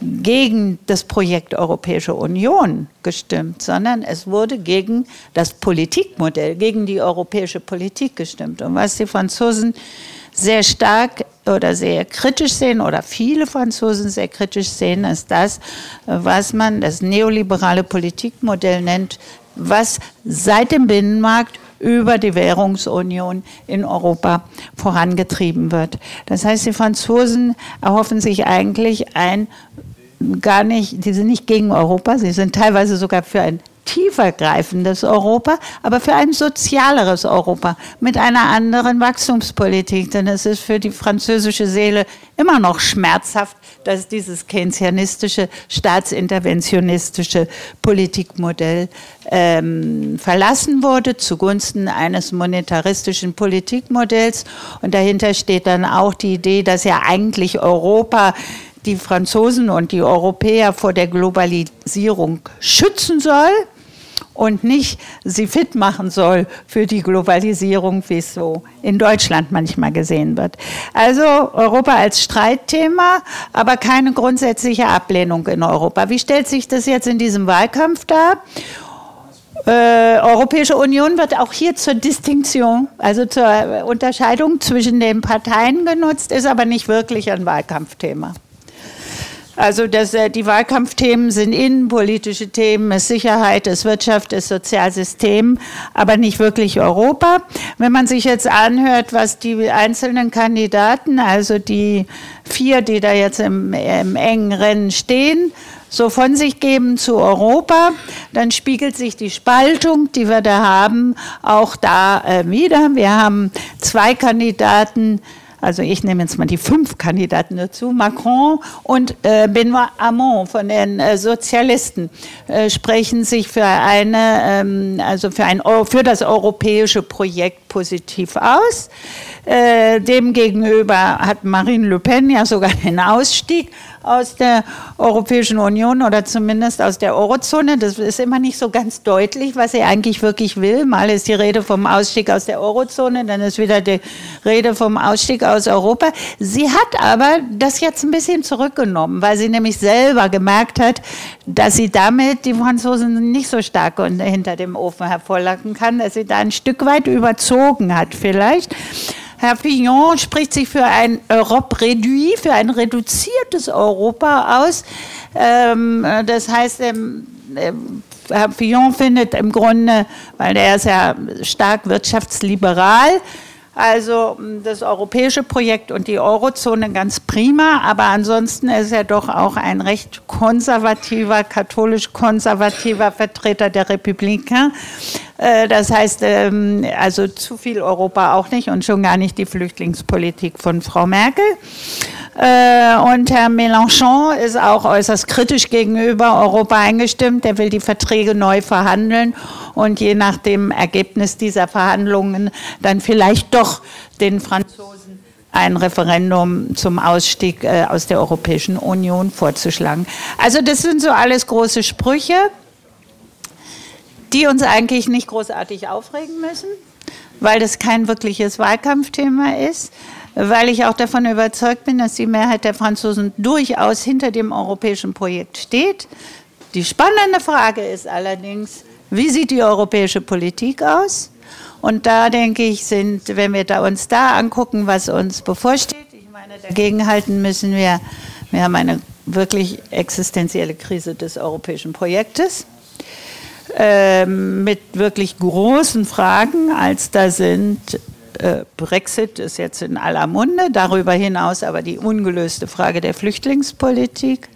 gegen das Projekt Europäische Union gestimmt, sondern es wurde gegen das Politikmodell, gegen die europäische Politik gestimmt. Und was die Franzosen sehr stark oder sehr kritisch sehen oder viele Franzosen sehr kritisch sehen, ist das, was man das neoliberale Politikmodell nennt, was seit dem Binnenmarkt über die Währungsunion in Europa vorangetrieben wird. Das heißt, die Franzosen erhoffen sich eigentlich ein gar nicht, die sind nicht gegen Europa, sie sind teilweise sogar für ein tiefergreifendes Europa, aber für ein sozialeres Europa mit einer anderen Wachstumspolitik. Denn es ist für die französische Seele immer noch schmerzhaft, dass dieses keynesianistische, staatsinterventionistische Politikmodell ähm, verlassen wurde zugunsten eines monetaristischen Politikmodells. Und dahinter steht dann auch die Idee, dass ja eigentlich Europa die Franzosen und die Europäer vor der Globalisierung schützen soll und nicht sie fit machen soll für die Globalisierung, wie es so in Deutschland manchmal gesehen wird. Also Europa als Streitthema, aber keine grundsätzliche Ablehnung in Europa. Wie stellt sich das jetzt in diesem Wahlkampf dar? Äh, Europäische Union wird auch hier zur Distinktion, also zur Unterscheidung zwischen den Parteien genutzt, ist aber nicht wirklich ein Wahlkampfthema. Also das, äh, die Wahlkampfthemen sind innenpolitische Themen, es ist Sicherheit, es ist Wirtschaft, es ist Sozialsystem, aber nicht wirklich Europa. Wenn man sich jetzt anhört, was die einzelnen Kandidaten, also die vier, die da jetzt im, im engen Rennen stehen, so von sich geben zu Europa, dann spiegelt sich die Spaltung, die wir da haben, auch da äh, wieder. Wir haben zwei Kandidaten, also ich nehme jetzt mal die fünf Kandidaten dazu, Macron und äh, Benoit Hamon von den äh, Sozialisten äh, sprechen sich für eine, ähm, also für ein für das europäische Projekt positiv aus. Äh, Demgegenüber hat Marine Le Pen ja sogar den Ausstieg aus der Europäischen Union oder zumindest aus der Eurozone. Das ist immer nicht so ganz deutlich, was sie eigentlich wirklich will. Mal ist die Rede vom Ausstieg aus der Eurozone, dann ist wieder die Rede vom Ausstieg aus Europa. Sie hat aber das jetzt ein bisschen zurückgenommen, weil sie nämlich selber gemerkt hat, dass sie damit die Franzosen nicht so stark hinter dem Ofen hervorlocken kann, dass sie da ein Stück weit überzogen hat vielleicht. Herr Fillon spricht sich für ein Europe réduit, für ein reduziertes Europa aus. Ähm, das heißt, ähm, ähm, Herr Fillon findet im Grunde, weil er ist ja stark wirtschaftsliberal, also das europäische Projekt und die Eurozone ganz prima, aber ansonsten ist er doch auch ein recht konservativer, katholisch-konservativer Vertreter der Republiken. Äh, das heißt, ähm, also zu viel Europa auch nicht und schon gar nicht die Flüchtlingspolitik von Frau Merkel. Äh, und Herr Mélenchon ist auch äußerst kritisch gegenüber Europa eingestimmt. Er will die Verträge neu verhandeln und je nach dem Ergebnis dieser Verhandlungen dann vielleicht doch den Franzosen ein Referendum zum Ausstieg äh, aus der Europäischen Union vorzuschlagen. Also das sind so alles große Sprüche, die uns eigentlich nicht großartig aufregen müssen, weil das kein wirkliches Wahlkampfthema ist, weil ich auch davon überzeugt bin, dass die Mehrheit der Franzosen durchaus hinter dem europäischen Projekt steht. Die spannende Frage ist allerdings, wie sieht die europäische Politik aus? Und da denke ich, sind, wenn wir da uns da angucken, was uns bevorsteht, ich meine, dagegen halten müssen wir, wir haben eine wirklich existenzielle Krise des europäischen Projektes äh, mit wirklich großen Fragen, als da sind äh, Brexit ist jetzt in aller Munde, darüber hinaus aber die ungelöste Frage der Flüchtlingspolitik,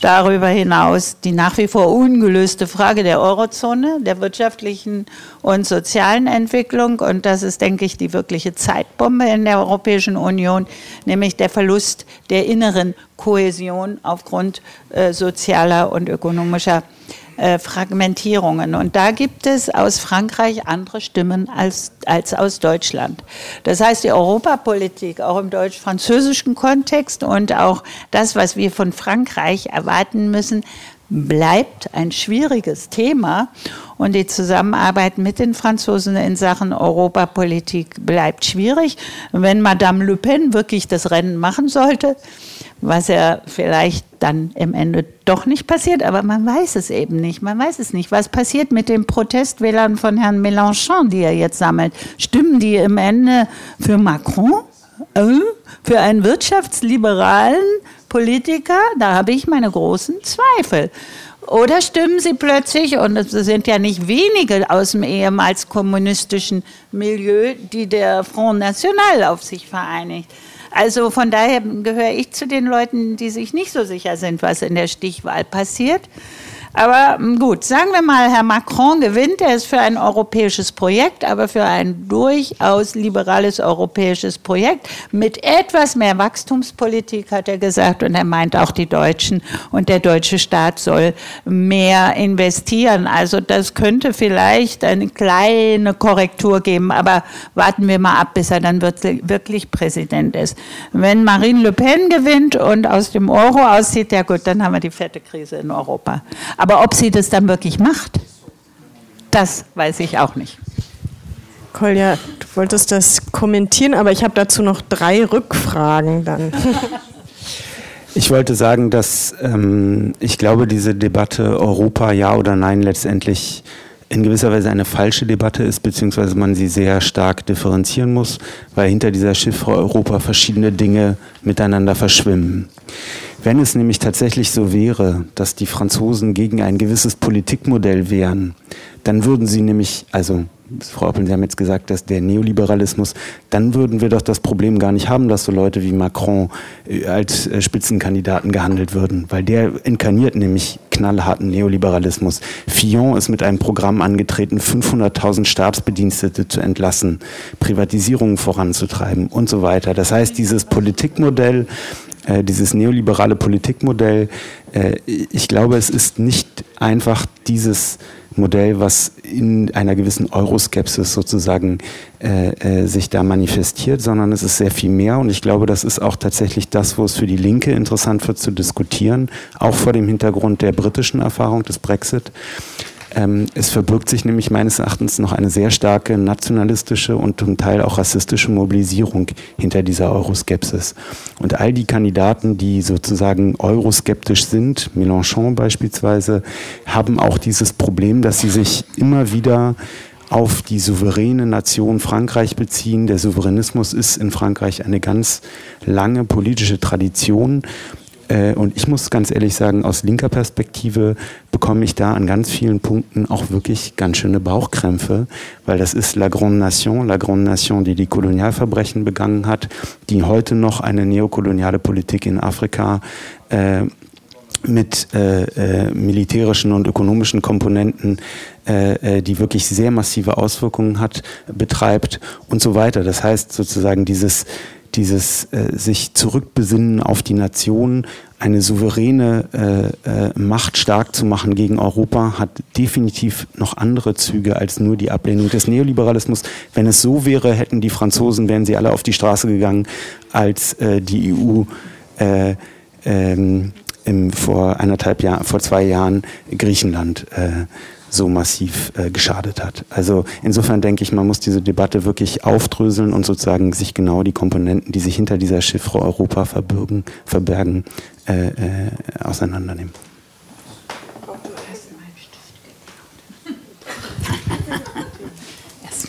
darüber hinaus die nach wie vor ungelöste Frage der Eurozone, der wirtschaftlichen und sozialen Entwicklung. Und das ist, denke ich, die wirkliche Zeitbombe in der Europäischen Union, nämlich der Verlust der inneren Kohäsion aufgrund äh, sozialer und ökonomischer äh, Fragmentierungen. Und da gibt es aus Frankreich andere Stimmen als, als aus Deutschland. Das heißt, die Europapolitik, auch im deutsch-französischen Kontext und auch das, was wir von Frankreich erwarten müssen, bleibt ein schwieriges Thema und die Zusammenarbeit mit den Franzosen in Sachen Europapolitik bleibt schwierig. Wenn Madame Le Pen wirklich das Rennen machen sollte, was ja vielleicht dann im Ende doch nicht passiert, aber man weiß es eben nicht. Man weiß es nicht. Was passiert mit den Protestwählern von Herrn Mélenchon, die er jetzt sammelt? Stimmen die im Ende für Macron? Äh? Für einen wirtschaftsliberalen Politiker? Da habe ich meine großen Zweifel. Oder stimmen sie plötzlich, und es sind ja nicht wenige aus dem ehemals kommunistischen Milieu, die der Front National auf sich vereinigt. Also von daher gehöre ich zu den Leuten, die sich nicht so sicher sind, was in der Stichwahl passiert. Aber hm, gut, sagen wir mal, Herr Macron gewinnt. Er ist für ein europäisches Projekt, aber für ein durchaus liberales europäisches Projekt mit etwas mehr Wachstumspolitik, hat er gesagt. Und er meint auch die Deutschen und der deutsche Staat soll mehr investieren. Also das könnte vielleicht eine kleine Korrektur geben, aber warten wir mal ab, bis er dann wirklich Präsident ist. Wenn Marine Le Pen gewinnt und aus dem Euro aussieht, ja gut, dann haben wir die fette Krise in Europa. Ob sie das dann wirklich macht, das weiß ich auch nicht. Kolja, du wolltest das kommentieren, aber ich habe dazu noch drei Rückfragen dann. [LAUGHS] Ich wollte sagen, dass ähm, ich glaube, diese Debatte Europa ja oder nein letztendlich in gewisser Weise eine falsche Debatte ist, beziehungsweise man sie sehr stark differenzieren muss, weil hinter dieser Chiffre Europa verschiedene Dinge miteinander verschwimmen. Wenn es nämlich tatsächlich so wäre, dass die Franzosen gegen ein gewisses Politikmodell wären, dann würden sie nämlich, also Frau Oppel, Sie haben jetzt gesagt, dass der Neoliberalismus, dann würden wir doch das Problem gar nicht haben, dass so Leute wie Macron äh, als äh, Spitzenkandidaten gehandelt würden, weil der inkarniert nämlich knallharten Neoliberalismus. Fillon ist mit einem Programm angetreten, 500.000 Staatsbedienstete zu entlassen, Privatisierungen voranzutreiben und so weiter. Das heißt, dieses Politikmodell äh, dieses neoliberale Politikmodell, äh, ich glaube, es ist nicht einfach dieses Modell, was in einer gewissen Euroskepsis sozusagen äh, äh, sich da manifestiert, sondern es ist sehr viel mehr. Und ich glaube, das ist auch tatsächlich das, wo es für die Linke interessant wird zu diskutieren, auch vor dem Hintergrund der britischen Erfahrung des Brexit. Ähm, es verbirgt sich nämlich meines Erachtens noch eine sehr starke nationalistische und zum Teil auch rassistische Mobilisierung hinter dieser Euroskepsis. Und all die Kandidaten, die sozusagen euroskeptisch sind, Mélenchon beispielsweise, haben auch dieses Problem, dass sie sich immer wieder auf die souveräne Nation Frankreich beziehen. Der Souveränismus ist in Frankreich eine ganz lange politische Tradition äh, und ich muss ganz ehrlich sagen, aus linker Perspektive bekomme ich da an ganz vielen Punkten auch wirklich ganz schöne Bauchkrämpfe, weil das ist La Grande Nation, La Grande Nation, die die Kolonialverbrechen begangen hat, die heute noch eine neokoloniale Politik in Afrika äh, mit äh, äh, militärischen und ökonomischen Komponenten, äh, die wirklich sehr massive Auswirkungen hat, betreibt und so weiter. Das heißt sozusagen dieses dieses äh, sich zurückbesinnen auf die Nation, eine souveräne äh, äh, Macht stark zu machen gegen Europa, hat definitiv noch andere Züge als nur die Ablehnung des Neoliberalismus. Wenn es so wäre, hätten die Franzosen, wären sie alle auf die Straße gegangen, als äh, die EU äh, ähm, im, vor eineinhalb Jahren, vor zwei Jahren Griechenland äh, so massiv äh, geschadet hat. Also insofern denke ich, man muss diese Debatte wirklich aufdröseln und sozusagen sich genau die Komponenten, die sich hinter dieser Chiffre Europa verbirgen, verbergen, äh, äh, auseinandernehmen.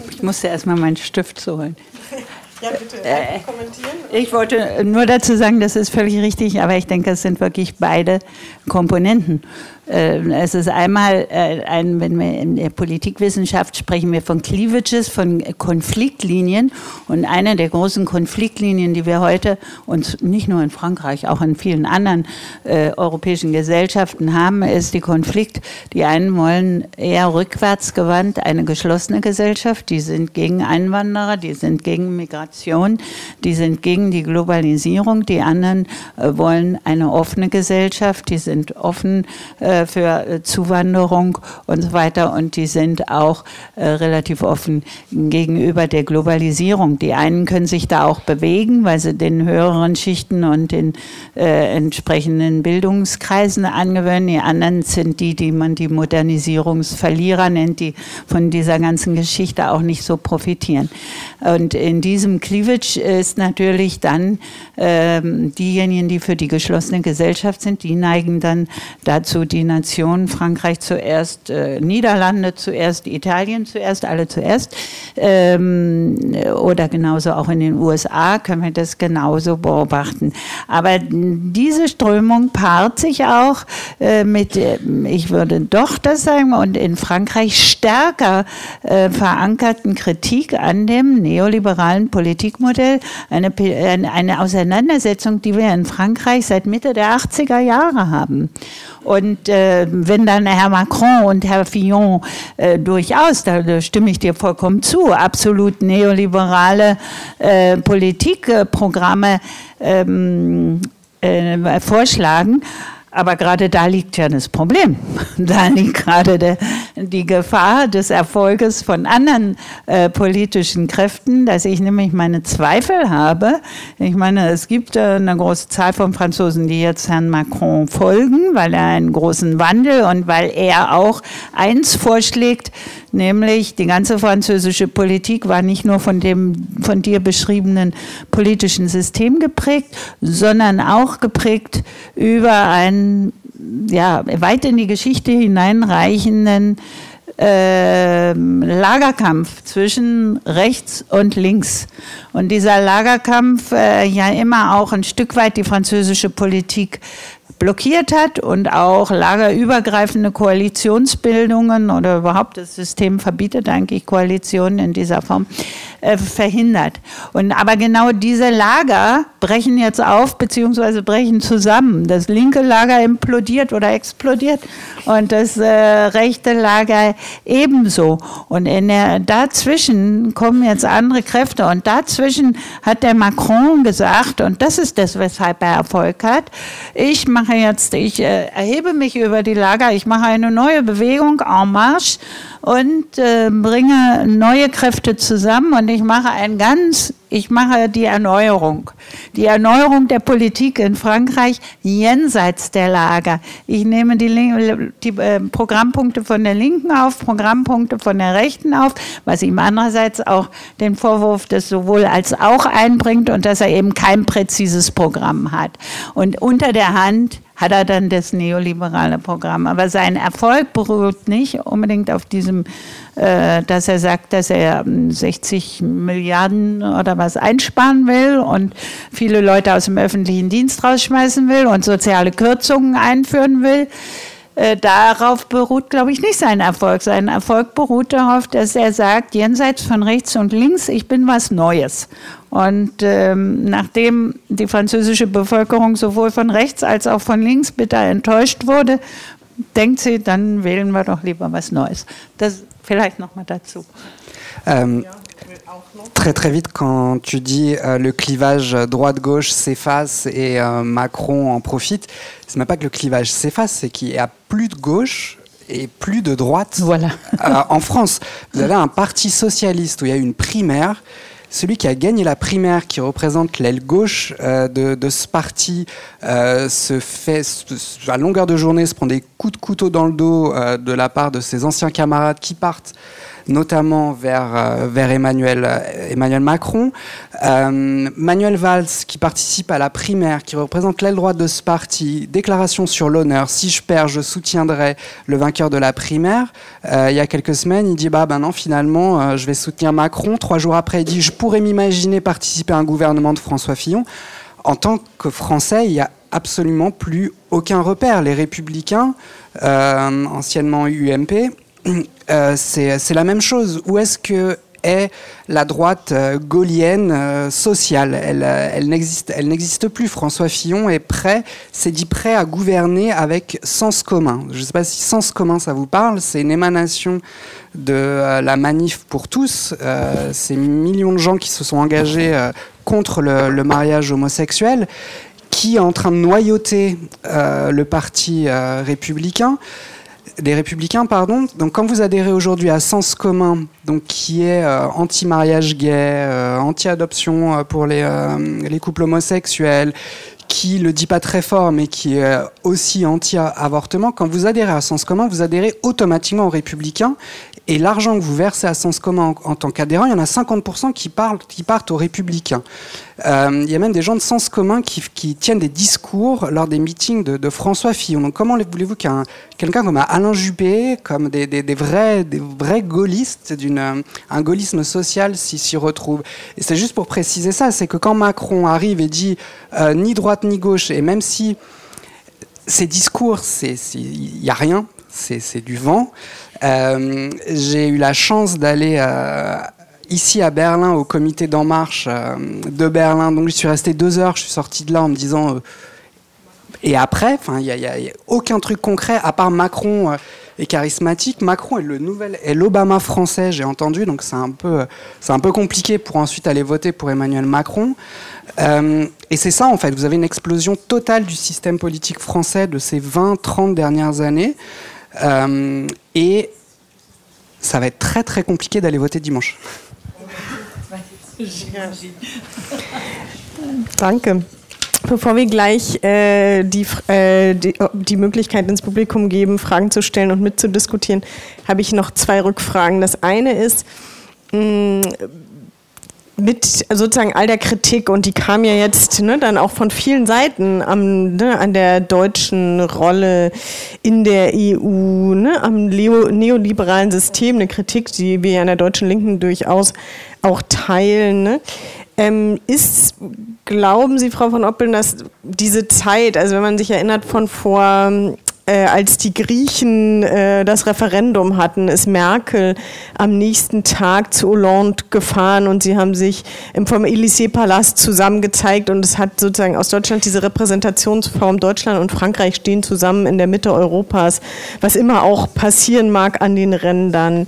Ich musste erstmal meinen Stift holen. Ja, bitte, äh, kommentieren. Ich wollte nur dazu sagen, das ist völlig richtig, aber ich denke, es sind wirklich beide Komponenten. Äh, es ist einmal äh, ein, wenn wir in der Politikwissenschaft sprechen wir von Cleavages, von Konfliktlinien. Und eine der großen Konfliktlinien, die wir heute und nicht nur in Frankreich, auch in vielen anderen äh, europäischen Gesellschaften haben, ist die Konflikt. Die einen wollen eher rückwärts gewandt eine geschlossene Gesellschaft. Die sind gegen Einwanderer, die sind gegen Migration, die sind gegen die Globalisierung. Die anderen äh, wollen eine offene Gesellschaft, die sind offen äh, für äh, Zuwanderung und so weiter. Und die sind auch äh, relativ offen gegenüber der Globalisierung. Die einen können sich da auch bewegen, weil sie den höheren Schichten und den äh, entsprechenden Bildungskreisen angewöhnen. Die anderen sind die, die man die Modernisierungsverlierer nennt, die von dieser ganzen Geschichte auch nicht so profitieren. Und in diesem Cleavage ist natürlich dann ähm, diejenigen, die für die geschlossene Gesellschaft sind, die neigen dann dazu, die Nation, Frankreich zuerst, äh, Niederlande zuerst, Italien zuerst, alle zuerst. Ähm, oder genauso auch in den USA können wir das genauso beobachten. Aber diese Strömung paart sich auch äh, mit, äh, ich würde doch das sagen, und in Frankreich stärker äh, verankerten Kritik an dem neoliberalen Politikmodell. Eine, eine Auseinandersetzung, die wir in Frankreich seit Mitte der 80er Jahre haben. Und äh, wenn dann Herr Macron und Herr Fillon äh, durchaus, da, da, stimme ich dir vollkommen zu, absolut neoliberale äh, Politikprogramme ähm, äh, vorschlagen, aber gerade da liegt ja das Problem. [LAUGHS] Da liegt gerade de, die Gefahr des Erfolges von anderen äh, politischen Kräften, dass ich nämlich meine Zweifel habe. Ich meine, es gibt äh, eine große Zahl von Franzosen, die jetzt Herrn Macron folgen, weil er einen großen Wandel und weil er auch eins vorschlägt, nämlich die ganze französische Politik war nicht nur von dem von dir beschriebenen politischen System geprägt, sondern auch geprägt über ja, weit in die Geschichte hineinreichenden äh, Lagerkampf zwischen rechts und links. Und dieser Lagerkampf äh, ja immer auch ein Stück weit die französische Politik blockiert hat und auch lagerübergreifende Koalitionsbildungen oder überhaupt das System verbietet eigentlich Koalitionen in dieser Form, äh, verhindert. Und aber genau diese Lager brechen jetzt auf beziehungsweise brechen zusammen. Das linke Lager implodiert oder explodiert und das äh, rechte Lager ebenso. Und in der, dazwischen kommen jetzt andere Kräfte und dazwischen hat der Macron gesagt und das ist das, weshalb er Erfolg hat. Ich mache jetzt, ich äh, erhebe mich über die Lager, ich mache eine neue Bewegung en marche und äh, bringe neue Kräfte zusammen und ich mache ein ganz, ich mache die Erneuerung. Die Erneuerung der Politik in Frankreich jenseits der Lager. Ich nehme die, die äh, Programmpunkte von der Linken auf, Programmpunkte von der Rechten auf, was ihm andererseits auch den Vorwurf des sowohl als auch einbringt und dass er eben kein präzises Programm hat. Und unter der Hand hat er dann das neoliberale Programm. Aber sein Erfolg beruht nicht unbedingt auf diesem, äh, dass er sagt, dass er 60 Milliarden oder was einsparen will und viele Leute aus dem öffentlichen Dienst rausschmeißen will und soziale Kürzungen einführen will. Äh, darauf beruht, glaube ich, nicht sein Erfolg. Sein Erfolg beruht darauf, dass er sagt, jenseits von rechts und links, ich bin was Neues. Und ähm, nachdem die französische Bevölkerung sowohl von rechts als auch von links bitter enttäuscht wurde, denkt sie, dann wählen wir doch lieber was Neues. Das vielleicht noch mal dazu. Ähm, Très très vite, quand tu dis euh, le clivage droite-gauche s'efface et euh, Macron en profite, c'est même pas que le clivage s'efface, c'est qu'il y a plus de gauche et plus de droite voilà. euh, [LAUGHS] en France. Vous avez un parti socialiste où il y a une primaire. Celui qui a gagné la primaire, qui représente l'aile gauche euh, de, de, ce parti, euh, se fait à longueur de journée se prend des coups de couteau dans le dos euh, de la part de ses anciens camarades qui partent notamment vers, euh, euh, Emmanuel Macron. Euh, Manuel Valls, qui participe à la primaire, qui représente l'aile droite de ce parti, déclaration sur l'honneur, si je perds, je soutiendrai le vainqueur de la primaire. il y a quelques semaines, il dit, bah ben non, finalement, je vais soutenir Macron. Trois jours après, il dit, je pourrais m'imaginer participer à un gouvernement de François Fillon. En tant que Français, il n'y a absolument plus aucun repère. Les républicains, anciennement UMP, euh, c'est la même chose. Où est-ce que est la droite euh, gaulienne euh, sociale? Elle, elle n'existe plus. François Fillon est prêt, s'est dit prêt à gouverner avec sens commun. Je ne sais pas si sens commun ça vous parle. C'est une émanation de la manif pour tous. ces millions de gens qui se sont engagés contre le, le, mariage homosexuel, qui est en train de noyauter le parti républicain des républicains, pardon. Donc, quand vous adhérez aujourd'hui à Sens commun, donc qui est euh, anti-mariage gay, euh, anti-adoption euh, pour les, les couples homosexuels, qui le dit pas très fort, mais qui est aussi anti-avortement, quand vous adhérez à Sens commun, vous adhérez automatiquement aux républicains. Et l'argent que vous versez à Sens commun en, tant qu'adhérent, il y en a 50% qui, partent aux républicains. Il y a même des gens de Sens commun qui, qui tiennent des discours lors des meetings de, de François Fillon. Donc comment voulez-vous qu'un quelqu'un comme Alain Juppé, comme des, vrais, gaullistes, d'une, un gaullisme social s'y retrouve Et c'est juste pour préciser ça, c'est que quand Macron arrive et dit euh, ni droite ni gauche, et même si ces discours, il n'y a rien, c'est du vent. Euh, j'ai eu la chance d'aller euh, ici à Berlin au comité d'En Marche euh, de Berlin. Donc je suis resté deux heures, je suis sorti de là en me disant... et après, il n'y a, a, aucun truc concret à part Macron est charismatique. Macron est le nouvel, est l'Obama français, j'ai entendu, donc c'est un peu, c'est un peu compliqué pour ensuite aller voter pour Emmanuel Macron. Euh, et c'est ça en fait, vous avez une explosion totale du système politique français de ces 20-30 dernières années. Euh, et ça va être très très compliqué d'aller voter dimanche. [LAUGHS] Danke. Bevor wir gleich äh, die, äh, die, die, Möglichkeit ins Publikum geben, Fragen zu stellen und mitzudiskutieren, habe ich noch zwei Rückfragen. Das eine ist, mh, mit sozusagen all der Kritik und die kam ja jetzt ne, dann auch von vielen Seiten am, ne, an der deutschen Rolle in der EU, ne, am Leo, neoliberalen System, eine Kritik, die wir ja in der deutschen Linken durchaus auch teilen. Ne? Ähm, ist, glauben Sie, Frau von Oppeln, dass diese Zeit, also wenn man sich erinnert von vor äh, als die Griechen äh, das Referendum hatten, ist Merkel am nächsten Tag zu Hollande gefahren und sie haben sich vom Élysée-Palast zusammengezeigt und es hat sozusagen aus Deutschland diese Repräsentationsform Deutschland und Frankreich stehen zusammen in der Mitte Europas, was immer auch passieren mag an den Rändern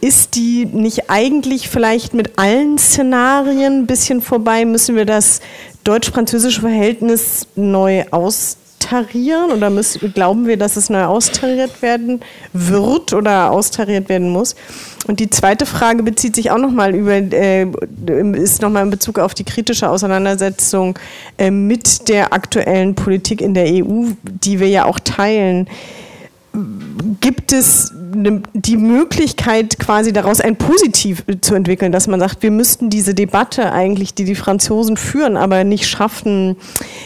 ist die nicht eigentlich vielleicht mit allen Szenarien ein bisschen vorbei? Müssen wir das deutsch-französische Verhältnis neu austarieren oder müssen, glauben wir, dass es neu austariert werden wird oder austariert werden muss? Und die zweite Frage bezieht sich auch nochmal über, äh, ist nochmal in Bezug auf die kritische Auseinandersetzung äh, mit der aktuellen Politik in der EU, die wir ja auch teilen gibt es ne, die Möglichkeit, quasi daraus ein Positiv zu entwickeln, dass man sagt, wir müssten diese Debatte eigentlich, die die Franzosen führen, aber nicht schaffen,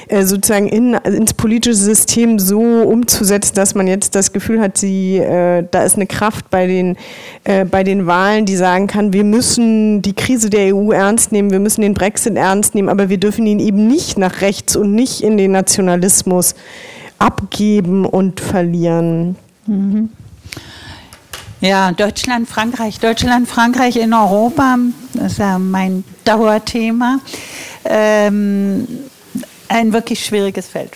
äh, sozusagen in, ins politische System so umzusetzen, dass man jetzt das Gefühl hat, sie, äh, da ist eine Kraft bei den, äh, bei den Wahlen, die sagen kann, wir müssen die Krise der EU ernst nehmen, wir müssen den Brexit ernst nehmen, aber wir dürfen ihn eben nicht nach rechts und nicht in den Nationalismus abgeben und verlieren. Mhm. Ja, Deutschland, Frankreich, Deutschland, Frankreich in Europa, das ist ja mein Dauerthema. Ähm, ein wirklich schwieriges Feld.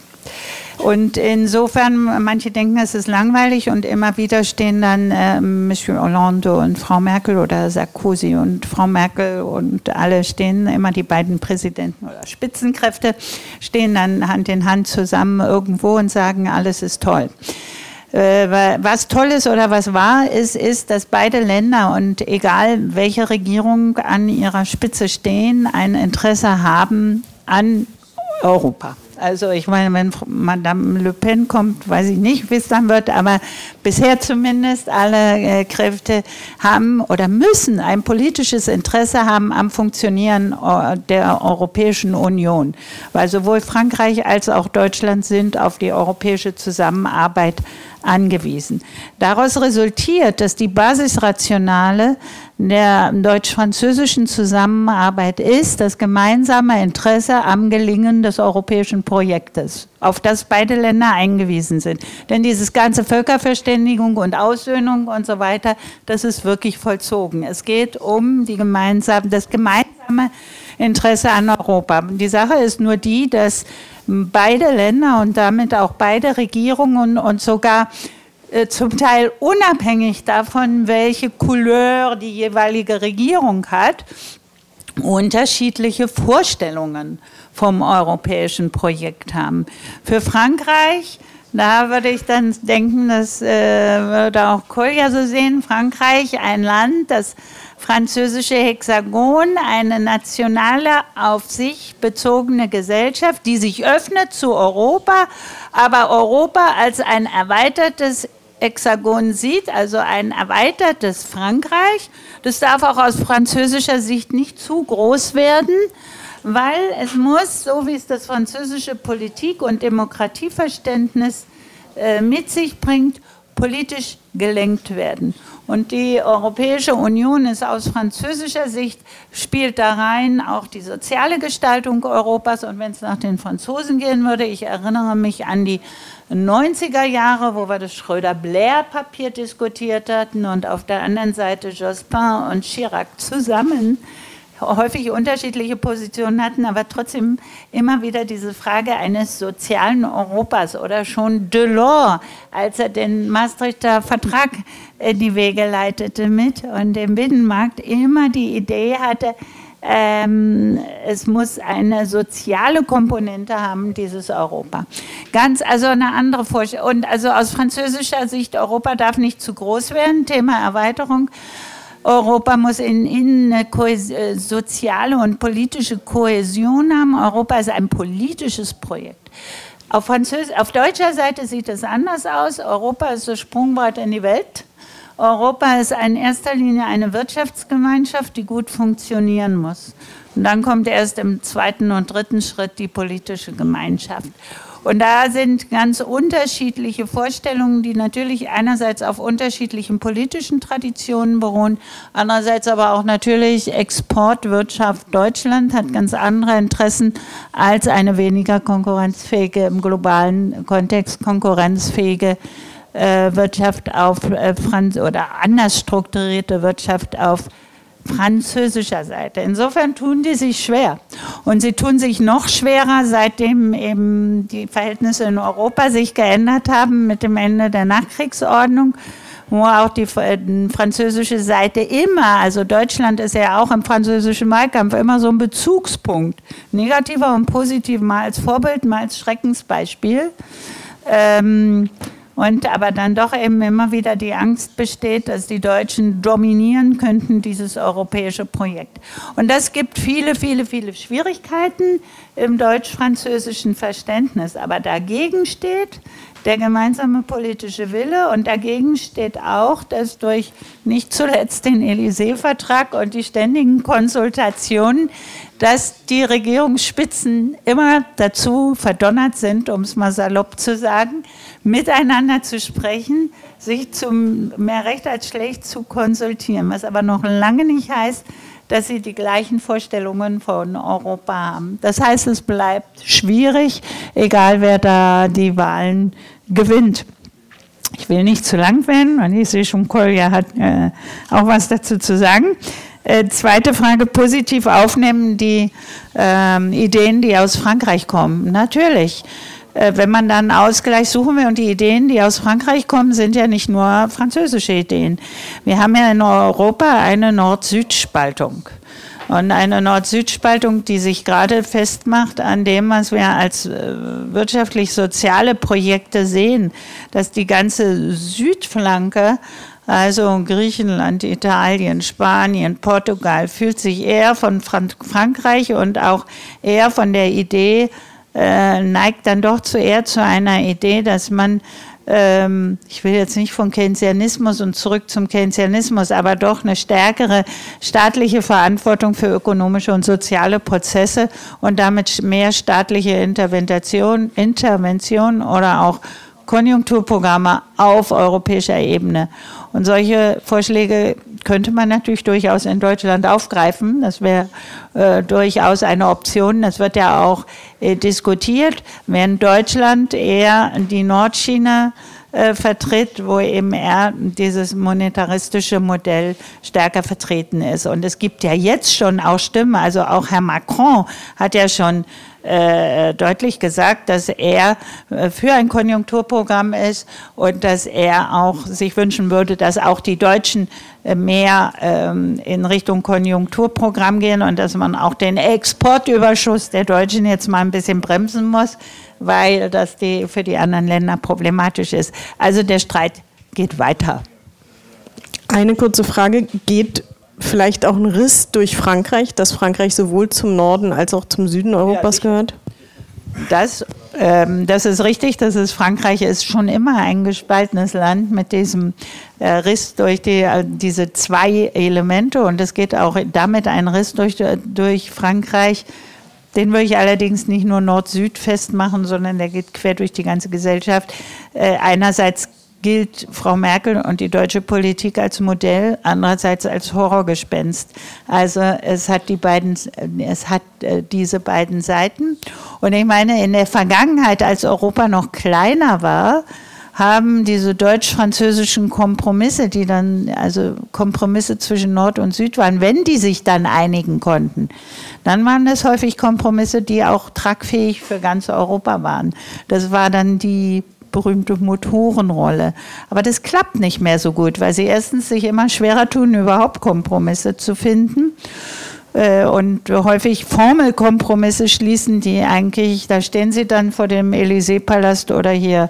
Und insofern, manche denken, es ist langweilig und immer wieder stehen dann äh, Monsieur Hollande und Frau Merkel oder Sarkozy und Frau Merkel und alle stehen, immer die beiden Präsidenten oder Spitzenkräfte stehen dann Hand in Hand zusammen irgendwo und sagen, alles ist toll. Äh, was toll ist oder was wahr ist, ist, dass beide Länder und egal welche Regierung an ihrer Spitze stehen, ein Interesse haben an Europa. Also ich meine, wenn Madame Le Pen kommt, weiß ich nicht, wie es dann wird, aber bisher zumindest alle äh, Kräfte haben oder müssen ein politisches Interesse haben am Funktionieren äh, der Europäischen Union, weil sowohl Frankreich als auch Deutschland sind auf die europäische Zusammenarbeit angewiesen. Daraus resultiert, dass die Basisrationale der deutsch-französischen Zusammenarbeit ist das gemeinsame Interesse am Gelingen des europäischen Projektes, auf das beide Länder eingewiesen sind. Denn dieses ganze Völkerverständigung und Aussöhnung und so weiter, das ist wirklich vollzogen. Es geht um die gemeinsame, das gemeinsame Interesse an Europa. Die Sache ist nur die, dass beide Länder und damit auch beide Regierungen und sogar äh, zum Teil unabhängig davon, welche Couleur die jeweilige Regierung hat, unterschiedliche Vorstellungen vom europäischen Projekt haben. Für Frankreich, da würde ich dann denken, das äh, würde auch Kolja so sehen, Frankreich, ein Land, das französische Hexagon, eine nationale, auf sich bezogene Gesellschaft, die sich öffnet zu Europa, aber Europa als ein erweitertes Hexagon sieht, also ein erweitertes Frankreich. Das darf auch aus französischer Sicht nicht zu groß werden, weil es muss, so wie es das französische Politik- und Demokratieverständnis äh, mit sich bringt, politisch gelenkt werden. Und die Europäische Union ist aus französischer Sicht, spielt da rein auch die soziale Gestaltung Europas. Und wenn es nach den Franzosen gehen würde, ich erinnere mich an die 90er Jahre, wo wir das Schröder-Blair-Papier diskutiert hatten und auf der anderen Seite Jospin und Chirac zusammen häufig unterschiedliche Positionen hatten, aber trotzdem immer wieder diese Frage eines sozialen Europas oder schon Delors, als er den Maastrichter Vertrag in die Wege leitete mit und den Binnenmarkt, immer die Idee hatte, ähm, es muss eine soziale Komponente haben, dieses Europa. Ganz, also eine andere Vorstellung. Und also aus französischer Sicht, Europa darf nicht zu groß werden, Thema Erweiterung. Europa muss in, in eine äh, soziale und politische Kohäsion haben. Europa ist ein politisches Projekt. Auf, Französ auf deutscher Seite sieht es anders aus. Europa ist das Sprungbrett in die Welt. Europa ist in erster Linie eine Wirtschaftsgemeinschaft, die gut funktionieren muss. Und dann kommt erst im zweiten und dritten Schritt die politische Gemeinschaft. Und da sind ganz unterschiedliche Vorstellungen, die natürlich einerseits auf unterschiedlichen politischen Traditionen beruhen, andererseits aber auch natürlich Exportwirtschaft. Deutschland hat ganz andere Interessen als eine weniger konkurrenzfähige, im globalen Kontext konkurrenzfähige äh, Wirtschaft auf äh, Franz oder anders strukturierte Wirtschaft auf französischer Seite. Insofern tun die sich schwer. Und sie tun sich noch schwerer, seitdem eben die Verhältnisse in Europa sich geändert haben mit dem Ende der Nachkriegsordnung wo auch die äh, französische Seite immer, also Deutschland ist ja auch im französischen Wahlkampf immer so ein Bezugspunkt, negativer und positiver, mal als Vorbild, mal als Schreckensbeispiel. Ähm, und aber dann doch eben immer wieder die Angst besteht, dass die Deutschen dominieren könnten dieses europäische Projekt. Und das gibt viele, viele, viele Schwierigkeiten im deutsch-französischen Verständnis. Aber dagegen steht der gemeinsame politische Wille und dagegen steht auch, dass durch nicht zuletzt den Élysée-Vertrag und die ständigen Konsultationen, dass die Regierungsspitzen immer dazu verdonnert sind, um es mal salopp zu sagen, miteinander zu sprechen, sich zum mehr recht als schlecht zu konsultieren, was aber noch lange nicht heißt, dass sie die gleichen Vorstellungen von Europa haben. Das heißt, es bleibt schwierig, egal wer da die Wahlen gewinnt. Ich will nicht zu lang werden, weil ich sehe schon, Kolja hat äh, auch was dazu zu sagen. Äh, zweite Frage, positiv aufnehmen die äh, Ideen, die aus Frankreich kommen. Natürlich. Äh, wenn man dann Ausgleich suchen will und die Ideen, die aus Frankreich kommen, sind ja nicht nur französische Ideen. Wir haben ja in Europa eine Nord-Süd-Spaltung. Und eine Nord-Süd-Spaltung, die sich gerade festmacht an dem, was wir als äh, wirtschaftlich-soziale Projekte sehen, dass die ganze Südflanke also Griechenland, Italien, Spanien, Portugal fühlt sich eher von Frankreich und auch eher von der Idee äh, neigt dann doch zu eher zu einer Idee, dass man ähm, ich will jetzt nicht von Keynesianismus und zurück zum Keynesianismus, aber doch eine stärkere staatliche Verantwortung für ökonomische und soziale Prozesse und damit mehr staatliche Intervention, Intervention oder auch Konjunkturprogramme auf europäischer Ebene. Und solche Vorschläge könnte man natürlich durchaus in Deutschland aufgreifen. Das wäre äh, durchaus eine Option. Das wird ja auch äh, diskutiert, während Deutschland eher die Nordschiene äh, vertritt, wo eben er dieses monetaristische Modell stärker vertreten ist. Und es gibt ja jetzt schon auch Stimmen, also auch Herr Macron hat ja schon äh, deutlich gesagt, dass er äh, für ein Konjunkturprogramm ist und dass er auch sich wünschen würde, dass auch die Deutschen äh, mehr ähm, in Richtung Konjunkturprogramm gehen und dass man auch den Exportüberschuss der Deutschen jetzt mal ein bisschen bremsen muss, weil das die, für die anderen Länder problematisch ist. Also der Streit geht weiter. Eine kurze Frage. Geht vielleicht auch ein Riss durch Frankreich, dass Frankreich sowohl zum Norden als auch zum Süden Europas ja, gehört? Das, ähm, das ist richtig, das ist Frankreich ist schon immer ein gespaltenes Land mit diesem äh, Riss durch die, äh, diese zwei Elemente und es geht auch damit ein Riss durch, durch Frankreich. Den würde ich allerdings nicht nur Nord-Süd festmachen, sondern der geht quer durch die ganze Gesellschaft. Äh, einerseits gilt Frau Merkel und die deutsche Politik als Modell, andererseits als Horrorgespenst. Also es hat die beiden, es hat äh, diese beiden Seiten. Und ich meine, in der Vergangenheit, als Europa noch kleiner war, haben diese deutsch-französischen Kompromisse, die dann, also Kompromisse zwischen Nord und Süd waren, wenn die sich dann einigen konnten, dann waren das häufig Kompromisse, die auch tragfähig für ganz Europa waren. Das war dann die berühmte Motorenrolle. Aber das klappt nicht mehr so gut, weil sie erstens sich immer schwerer tun, überhaupt Kompromisse zu finden äh, und häufig Formelkompromisse schließen, die eigentlich, da stehen sie dann vor dem Élysée-Palast oder hier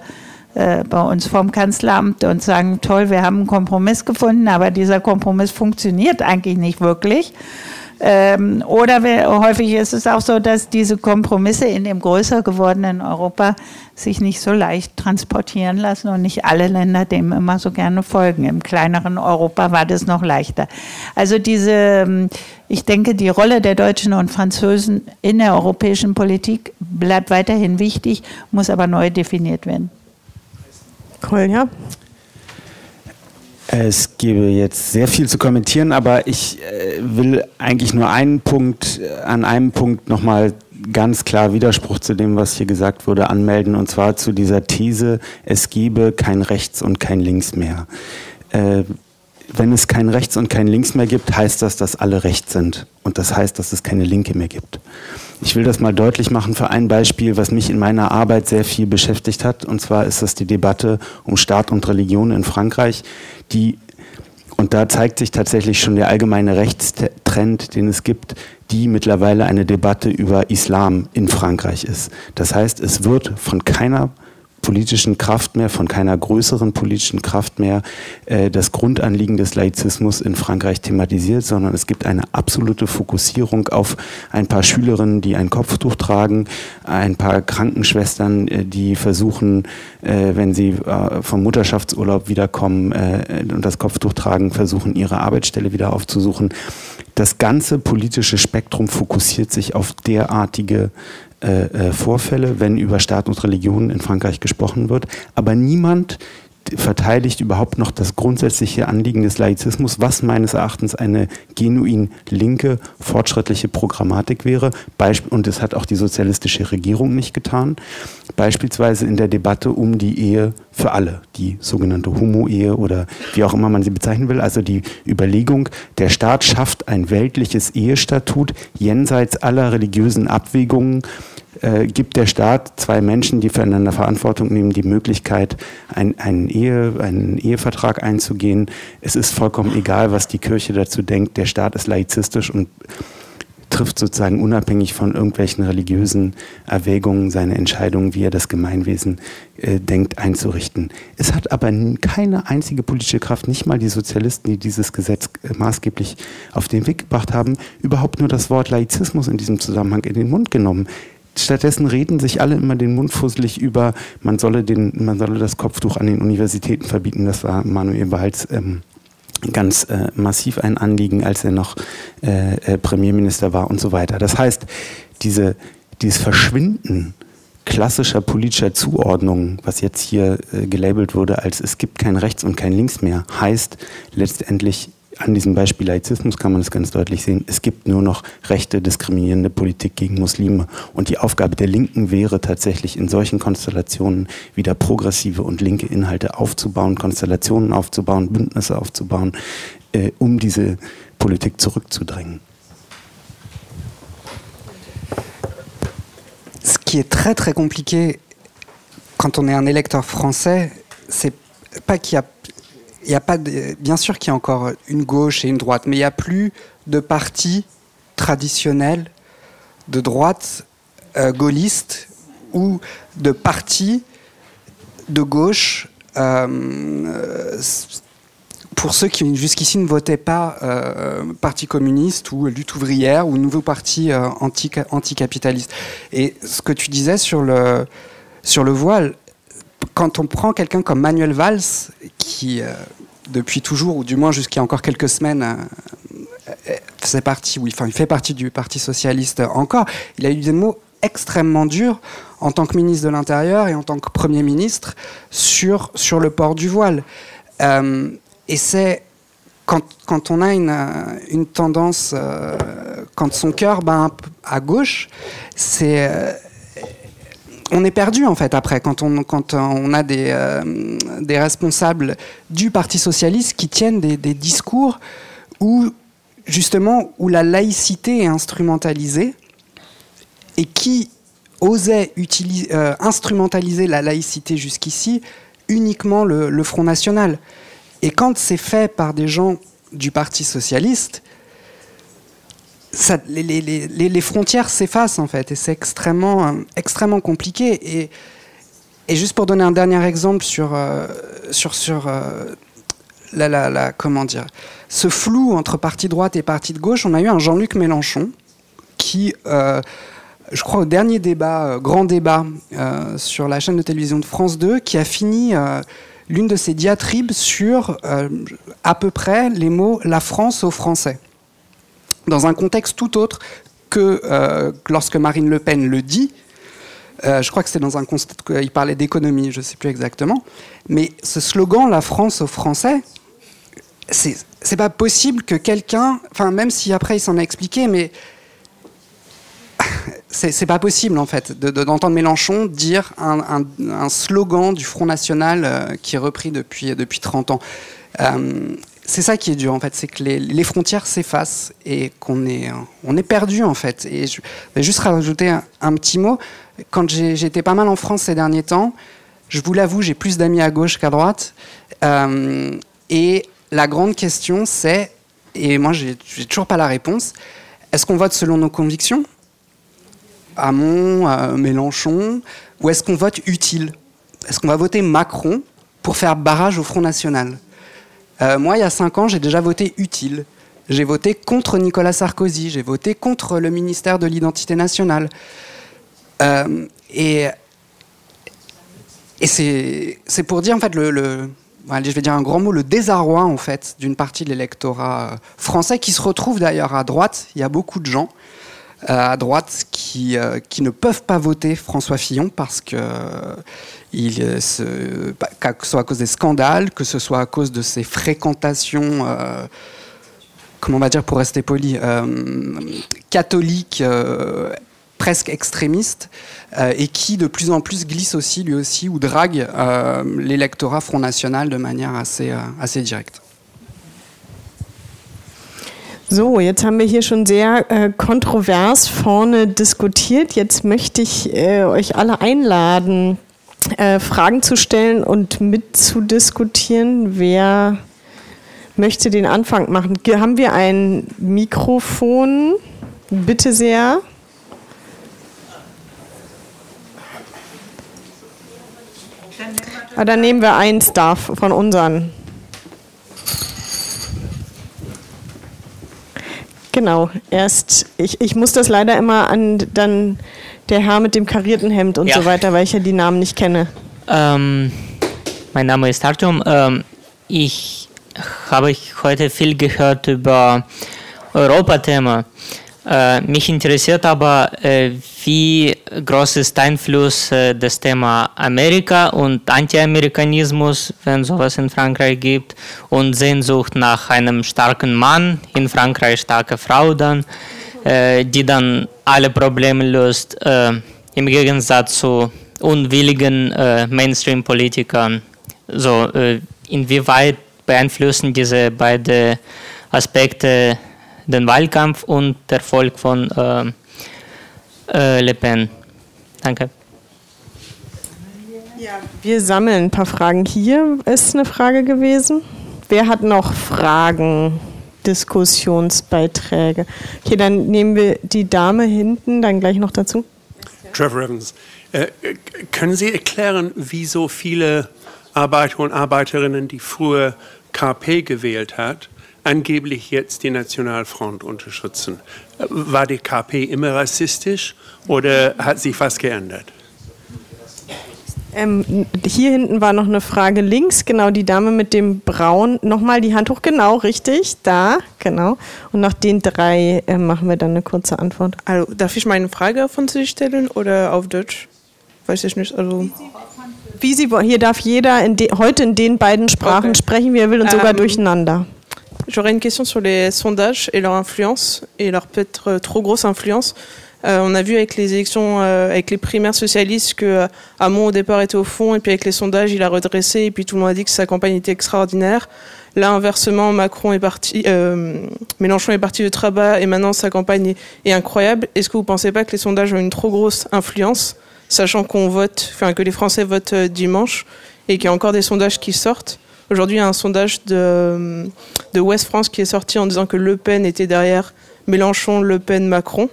äh, bei uns vom Kanzleramt und sagen, toll, wir haben einen Kompromiss gefunden, aber dieser Kompromiss funktioniert eigentlich nicht wirklich. Ähm, oder wir, häufig ist es auch so, dass diese Kompromisse in dem größer gewordenen Europa sich nicht so leicht transportieren lassen und nicht alle Länder dem immer so gerne folgen. Im kleineren Europa war das noch leichter. Also diese, ähm, ich denke, die Rolle der Deutschen und Französen in der europäischen Politik bleibt weiterhin wichtig, muss aber neu definiert werden. Kolja? Es gäbe jetzt sehr viel zu kommentieren, aber ich äh, will eigentlich nur einen Punkt, äh, an einem Punkt nochmal ganz klar Widerspruch zu dem, was hier gesagt wurde, anmelden, und zwar zu dieser These, es gebe kein Rechts und kein Links mehr. Äh, wenn es kein Rechts und kein Links mehr gibt, heißt das, dass alle recht sind. Und das heißt, dass es keine Linke mehr gibt. Ich will das mal deutlich machen für ein Beispiel, was mich in meiner Arbeit sehr viel beschäftigt hat. Und zwar ist das die Debatte um Staat und Religion in Frankreich, die und da zeigt sich tatsächlich schon der allgemeine Rechtstrend, den es gibt, die mittlerweile eine Debatte über Islam in Frankreich ist. Das heißt, es wird von keiner politischen Kraft mehr, von keiner größeren politischen Kraft mehr äh, das Grundanliegen des Laizismus in Frankreich thematisiert, sondern es gibt eine absolute Fokussierung auf ein paar Schülerinnen, die ein Kopftuch tragen, ein paar Krankenschwestern, äh, die versuchen, äh, wenn sie äh, vom Mutterschaftsurlaub wiederkommen äh, und das Kopftuch tragen, versuchen, ihre Arbeitsstelle wieder aufzusuchen. Das ganze politische Spektrum fokussiert sich auf derartige äh, äh, Vorfälle, wenn über Staat und Religion in Frankreich gesprochen wird. Aber niemand verteidigt überhaupt noch das grundsätzliche Anliegen des Laizismus, was meines Erachtens eine genuin linke, fortschrittliche Programmatik wäre. Und das hat auch die sozialistische Regierung nicht getan. Beispielsweise in der Debatte um die Ehe für alle, die sogenannte Homo-Ehe oder wie auch immer man sie bezeichnen will. Also die Überlegung, der Staat schafft ein weltliches Ehestatut jenseits aller religiösen Abwägungen äh, gibt der Staat zwei Menschen, die füreinander Verantwortung nehmen, die Möglichkeit, ein, einen, Ehe, einen Ehevertrag einzugehen. Es ist vollkommen egal, was die Kirche dazu denkt. Der Staat ist laizistisch und trifft sozusagen unabhängig von irgendwelchen religiösen Erwägungen seine Entscheidungen, wie er das Gemeinwesen äh, denkt, einzurichten. Es hat aber keine einzige politische Kraft, nicht mal die Sozialisten, die dieses Gesetz äh, maßgeblich auf den Weg gebracht haben, überhaupt nur das Wort Laizismus in diesem Zusammenhang in den Mund genommen. Stattdessen reden sich alle immer den Mund fusselig über, man solle, den, man solle das Kopftuch an den Universitäten verbieten. Das war Manuel Behalts ähm, ganz äh, massiv ein Anliegen, als er noch äh, äh, Premierminister war und so weiter. Das heißt, diese, dieses Verschwinden klassischer politischer Zuordnung, was jetzt hier äh, gelabelt wurde als es gibt kein Rechts und kein Links mehr, heißt letztendlich an diesem Beispiel Laizismus kann man es ganz deutlich sehen. Es gibt nur noch rechte, diskriminierende Politik gegen Muslime. Und die Aufgabe der Linken wäre tatsächlich in solchen Konstellationen wieder progressive und linke Inhalte aufzubauen, Konstellationen aufzubauen, Bündnisse aufzubauen, äh, um diese Politik zurückzudrängen. Ce qui est très très compliqué quand on est un électeur français, c'est pas qu'il y a il y a pas bien sûr qu'il y a encore une gauche et une droite, mais il n'y a plus de partis traditionnels de droite euh, gaulliste ou de partis de gauche euh, pour ceux qui jusqu'ici ne votaient pas euh, Parti communiste ou lutte ouvrière ou nouveau parti euh, anti, anticapitaliste. Et ce que tu disais sur le, sur le voile, quand on prend quelqu'un comme Manuel Valls, qui euh, depuis toujours, ou du moins jusqu'à encore quelques semaines, euh, faisait partie, oui, enfin, il fait partie du Parti socialiste encore, il a eu des mots extrêmement durs en tant que ministre de l'Intérieur et en tant que Premier ministre sur, sur le port du voile. Euh, et c'est quand, quand, on a une, une tendance, euh, quand son cœur bat à gauche, c'est on est perdu en fait après quand on, a des, euh, des responsables du Parti socialiste qui tiennent des, discours où justement où la laïcité est instrumentalisée et qui osait utiliser, euh, instrumentaliser la laïcité jusqu'ici uniquement le, Front National. Et quand c'est fait par des gens du Parti socialiste, les, frontières s'effacent en fait, et c'est extrêmement, extrêmement compliqué. Et, juste pour donner un dernier exemple sur, euh, sur, sur euh, la, la, comment dire, ce flou entre parti droite et parti de gauche, on a eu un Jean-Luc Mélenchon qui, euh, je crois au dernier débat, grand débat sur la chaîne de télévision de France 2, qui a fini l'une de ses diatribes sur à peu près les mots la France aux Français. Dans un contexte tout autre que euh, lorsque Marine Le Pen le dit, euh, je crois que c'est dans un contexte qu'il parlait d'économie, je ne sais plus exactement. Mais ce slogan La France aux Français, c'est pas possible que quelqu'un, enfin même si après il s'en a expliqué, mais [LAUGHS] c'est pas possible en fait de- de- d'entendre Mélenchon dire un, un- slogan du Front National euh, qui est repris depuis, depuis 30 ans. C'est ça qui est dur en fait, c'est que les, frontières s'effacent et qu'on est, on est perdu en fait. Et je juste rajouter un, petit mot. Quand j'étais pas mal en France ces derniers temps, je vous l'avoue, j'ai plus d'amis à gauche qu'à droite. Euh, et la grande question, c'est, et moi j'ai j'ai toujours pas la réponse, est-ce qu'on vote selon nos convictions? Hamon, euh, Mélenchon, ou est-ce qu'on vote utile? Est-ce qu'on va voter Macron pour faire barrage au Front National? Euh, Moi, il y a cinq ans, j'ai déjà voté utile. J'ai voté contre Nicolas Sarkozy, j'ai voté contre le ministère de l'Identité nationale. Euh, et c'est pour dire en fait le, le- allez, je vais dire un grand mot, le désarroi en fait d'une partie de l'électorat euh, français qui se retrouve d'ailleurs à droite. Il y a beaucoup de gens à droite qui, euh, qui ne peuvent pas voter François Fillon parce que euh, euh, bah, que ce soit à cause des scandales, que ce soit à cause de ses fréquentations. euh, comment on va dire pour rester poli, euh, catholique, euh, presque extrémiste, euh, et qui de plus en plus glisse aussi, lui aussi, ou drague euh, l'électorat Front National de manière euh, assez directe. So, jetzt haben wir hier schon sehr äh, kontrovers vorne diskutiert. Jetzt möchte ich äh, euch alle einladen, äh, Fragen zu stellen und mitzudiskutieren. Wer möchte den Anfang machen? Ge- Haben wir ein Mikrofon? Bitte sehr. Ah, dann nehmen wir eins da von unseren. Genau, erst, ich, ich muss das leider immer an dann der Herr mit dem karierten Hemd und Ja. so weiter, weil ich ja die Namen nicht kenne. Ähm, mein Name ist Artyom. Ähm, ich habe heute viel gehört über Europathema. Äh, mich interessiert aber, äh, wie groß ist Einfluss äh, das Thema Amerika und Anti-Amerikanismus, wenn sowas in Frankreich gibt, und Sehnsucht nach einem starken Mann, in Frankreich starke Frau dann, die dann alle Probleme löst, im Gegensatz zu unwilligen Mainstream-Politikern. So, inwieweit beeinflussen diese beiden Aspekte den Wahlkampf und der Erfolg von äh, äh, Le Pen? Danke. Wir sammeln ein paar Fragen. Hier ist eine Frage gewesen. Wer hat noch Fragen, Diskussionsbeiträge? Okay, dann nehmen wir die Dame hinten dann gleich noch dazu. Trevor Evans. Äh, können Sie erklären, wieso viele Arbeiter und Arbeiterinnen, die früher KP gewählt hat, angeblich jetzt die Nationalfront unterstützen? War die KP immer rassistisch oder hat sich was geändert? Ähm, hier hinten war noch eine Frage links, genau die Dame mit dem Braun. Nochmal die Hand hoch, genau, richtig, da, genau. Und nach den drei äh, machen wir dann eine kurze Antwort. Also, darf ich meine Frage auf Französisch stellen oder auf Deutsch? Weiß ich nicht. Also, Wie Sie wollen, hier darf jeder in de, heute in den beiden Sprachen Okay. sprechen, wie er will und sogar Ähm, durcheinander. J'aurais une question sur les sondages et leur influence et leur peut-être euh, trop grosse influence. Euh, on a vu avec les élections, euh, avec les primaires socialistes, que euh, Hamon au départ était au fond et puis avec les sondages il a redressé et puis tout le monde a dit que sa campagne était extraordinaire. Là inversement, Macron est parti, euh, Mélenchon est parti de très bas et maintenant sa campagne est, incroyable. Est-ce que vous pensez pas que les sondages ont une trop grosse influence, sachant qu'on vote, enfin que les Français votent dimanche et qu'il y a encore des sondages qui sortent? Aujourd'hui, il y a un sondage de, de West France qui est sorti en disant que Le Pen était derrière Mélenchon, Le Pen, Macron.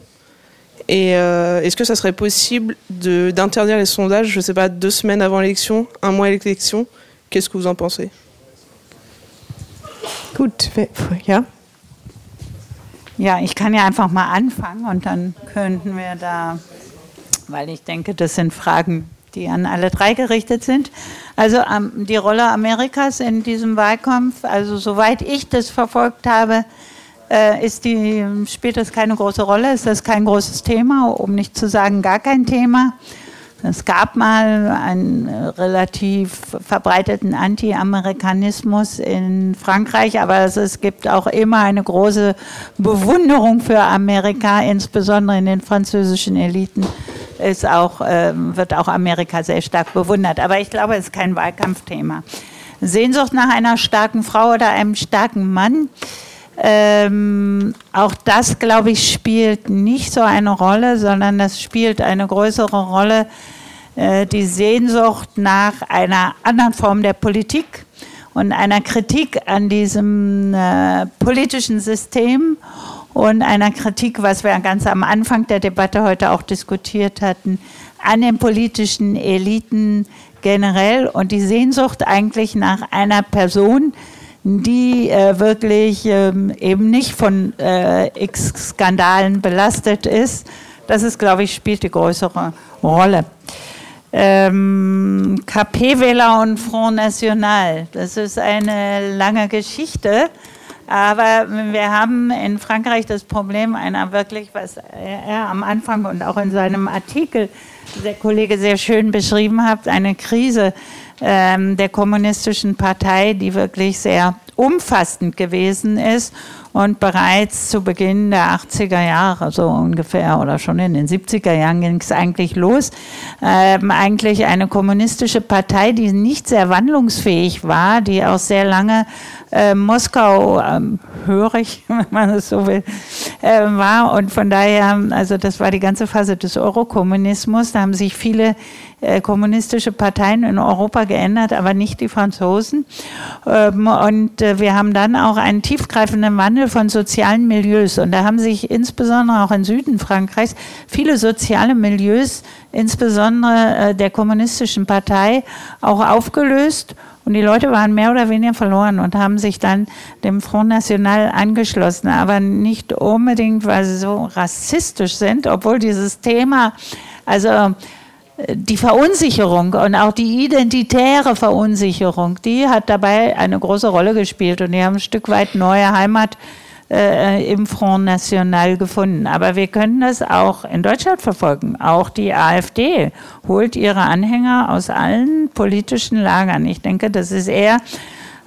Et euh, est-ce que ça serait possible de- d'interdire les sondages, je ne sais pas, deux semaines avant l'élection, un mois à l'élection? Qu'est-ce que vous en pensez? Gut, ja. Ja, ich kann ja einfach mal anfangen und dann könnten wir da, weil ich denke, das sind Fragen, die an alle drei gerichtet sind. Also ähm, die Rolle Amerikas in diesem Wahlkampf, also soweit ich das verfolgt habe, äh, ist die, spielt das keine große Rolle, ist das kein großes Thema, um nicht zu sagen gar kein Thema. Es gab mal einen relativ verbreiteten Anti-Amerikanismus in Frankreich, aber es, gibt auch immer eine große Bewunderung für Amerika, insbesondere in den französischen Eliten ist auch, äh, wird auch Amerika sehr stark bewundert. Aber ich glaube, es ist kein Wahlkampfthema. Sehnsucht nach einer starken Frau oder einem starken Mann. Ähm, auch das, glaube ich, spielt nicht so eine Rolle, sondern das spielt eine größere Rolle, die Sehnsucht nach einer anderen Form der Politik und einer Kritik an diesem äh, politischen System und einer Kritik, was wir ganz am Anfang der Debatte heute auch diskutiert hatten, an den politischen Eliten generell und die Sehnsucht eigentlich nach einer Person, die äh, wirklich ähm, eben nicht von äh, X-Skandalen belastet ist. Das ist, glaube ich, spielt die größere Rolle. Ähm, KP-Wähler und Front National, das ist eine lange Geschichte. Aber wir haben in Frankreich das Problem einer wirklich, was er am Anfang und auch in seinem Artikel der Kollege sehr schön beschrieben hat, eine Krise ähm, der kommunistischen Partei, die wirklich sehr umfassend gewesen ist und bereits zu Beginn der 80er Jahre, so ungefähr, oder schon in den 70er Jahren ging es eigentlich los, ähm, eigentlich eine kommunistische Partei, die nicht sehr wandlungsfähig war, die auch sehr lange äh, Moskau ähm, hörig, [LAUGHS] wenn man es so will, äh, war. Und von daher, also das war die ganze Phase des Eurokommunismus. Da haben sich viele äh, kommunistische Parteien in Europa geändert, aber nicht die Franzosen. Ähm, und äh, wir haben dann auch einen tiefgreifenden Wandel von sozialen Milieus. Und da haben sich insbesondere auch im Süden Frankreichs viele soziale Milieus, insbesondere äh, der kommunistischen Partei, auch aufgelöst. Und die Leute waren mehr oder weniger verloren und haben sich dann dem Front National angeschlossen, aber nicht unbedingt, weil sie so rassistisch sind, obwohl dieses Thema, also die Verunsicherung und auch die identitäre Verunsicherung, die hat dabei eine große Rolle gespielt und die haben ein Stück weit neue Heimat äh, im Front National gefunden. Aber wir können das auch in Deutschland verfolgen. Auch die AfD holt ihre Anhänger aus allen politischen Lagern. Ich denke, das ist eher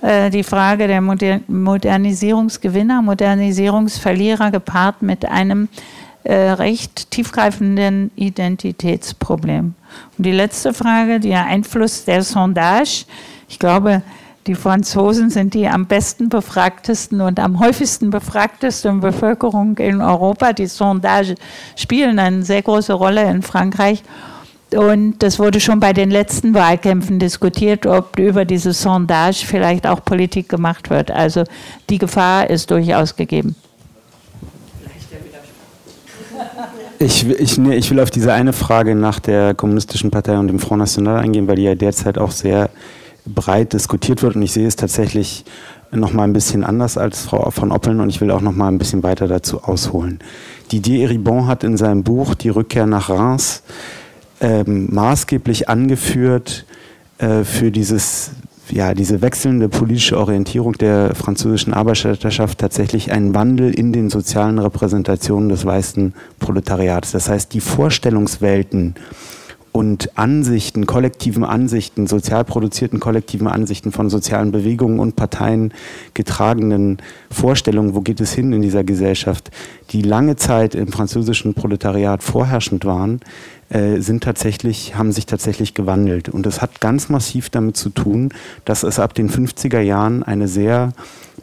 äh, die Frage der Moder Modernisierungsgewinner, Modernisierungsverlierer gepaart mit einem äh, recht tiefgreifenden Identitätsproblem. Und die letzte Frage, der Einfluss der Sondage. Ich glaube, die Franzosen sind die am besten befragtesten und am häufigsten befragtesten Bevölkerung in Europa. Die Sondage spielen eine sehr große Rolle in Frankreich. Und das wurde schon bei den letzten Wahlkämpfen diskutiert, ob über diese Sondage vielleicht auch Politik gemacht wird. Also die Gefahr ist durchaus gegeben. Ich, ich, nee, ich will auf diese eine Frage nach der Kommunistischen Partei und dem Front National eingehen, weil die ja derzeit auch sehr breit diskutiert wird und ich sehe es tatsächlich noch mal ein bisschen anders als Frau von Oppeln und ich will auch noch mal ein bisschen weiter dazu ausholen. Didier Eribon hat in seinem Buch Die Rückkehr nach Reims ähm, maßgeblich angeführt äh, für dieses ja, diese wechselnde politische Orientierung der französischen Arbeiterschaft tatsächlich einen Wandel in den sozialen Repräsentationen des weißen Proletariats. Das heißt, die Vorstellungswelten und Ansichten, kollektiven Ansichten, sozial produzierten kollektiven Ansichten von sozialen Bewegungen und Parteien getragenen Vorstellungen, wo geht es hin in dieser Gesellschaft, die lange Zeit im französischen Proletariat vorherrschend waren, äh, sind tatsächlich, haben sich tatsächlich gewandelt. Und das hat ganz massiv damit zu tun, dass es ab den 50er Jahren eine sehr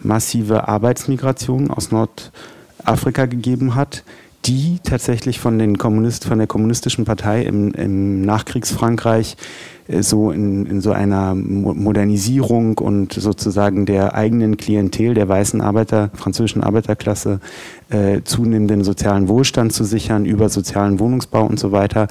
massive Arbeitsmigration aus Nordafrika gegeben hat, die tatsächlich von, den Kommunist, von der kommunistischen Partei im, im Nachkriegsfrankreich äh, so in, in so einer Modernisierung und sozusagen der eigenen Klientel der weißen Arbeiter, französischen Arbeiterklasse äh, zunehmenden sozialen Wohlstand zu sichern über sozialen Wohnungsbau und so weiter,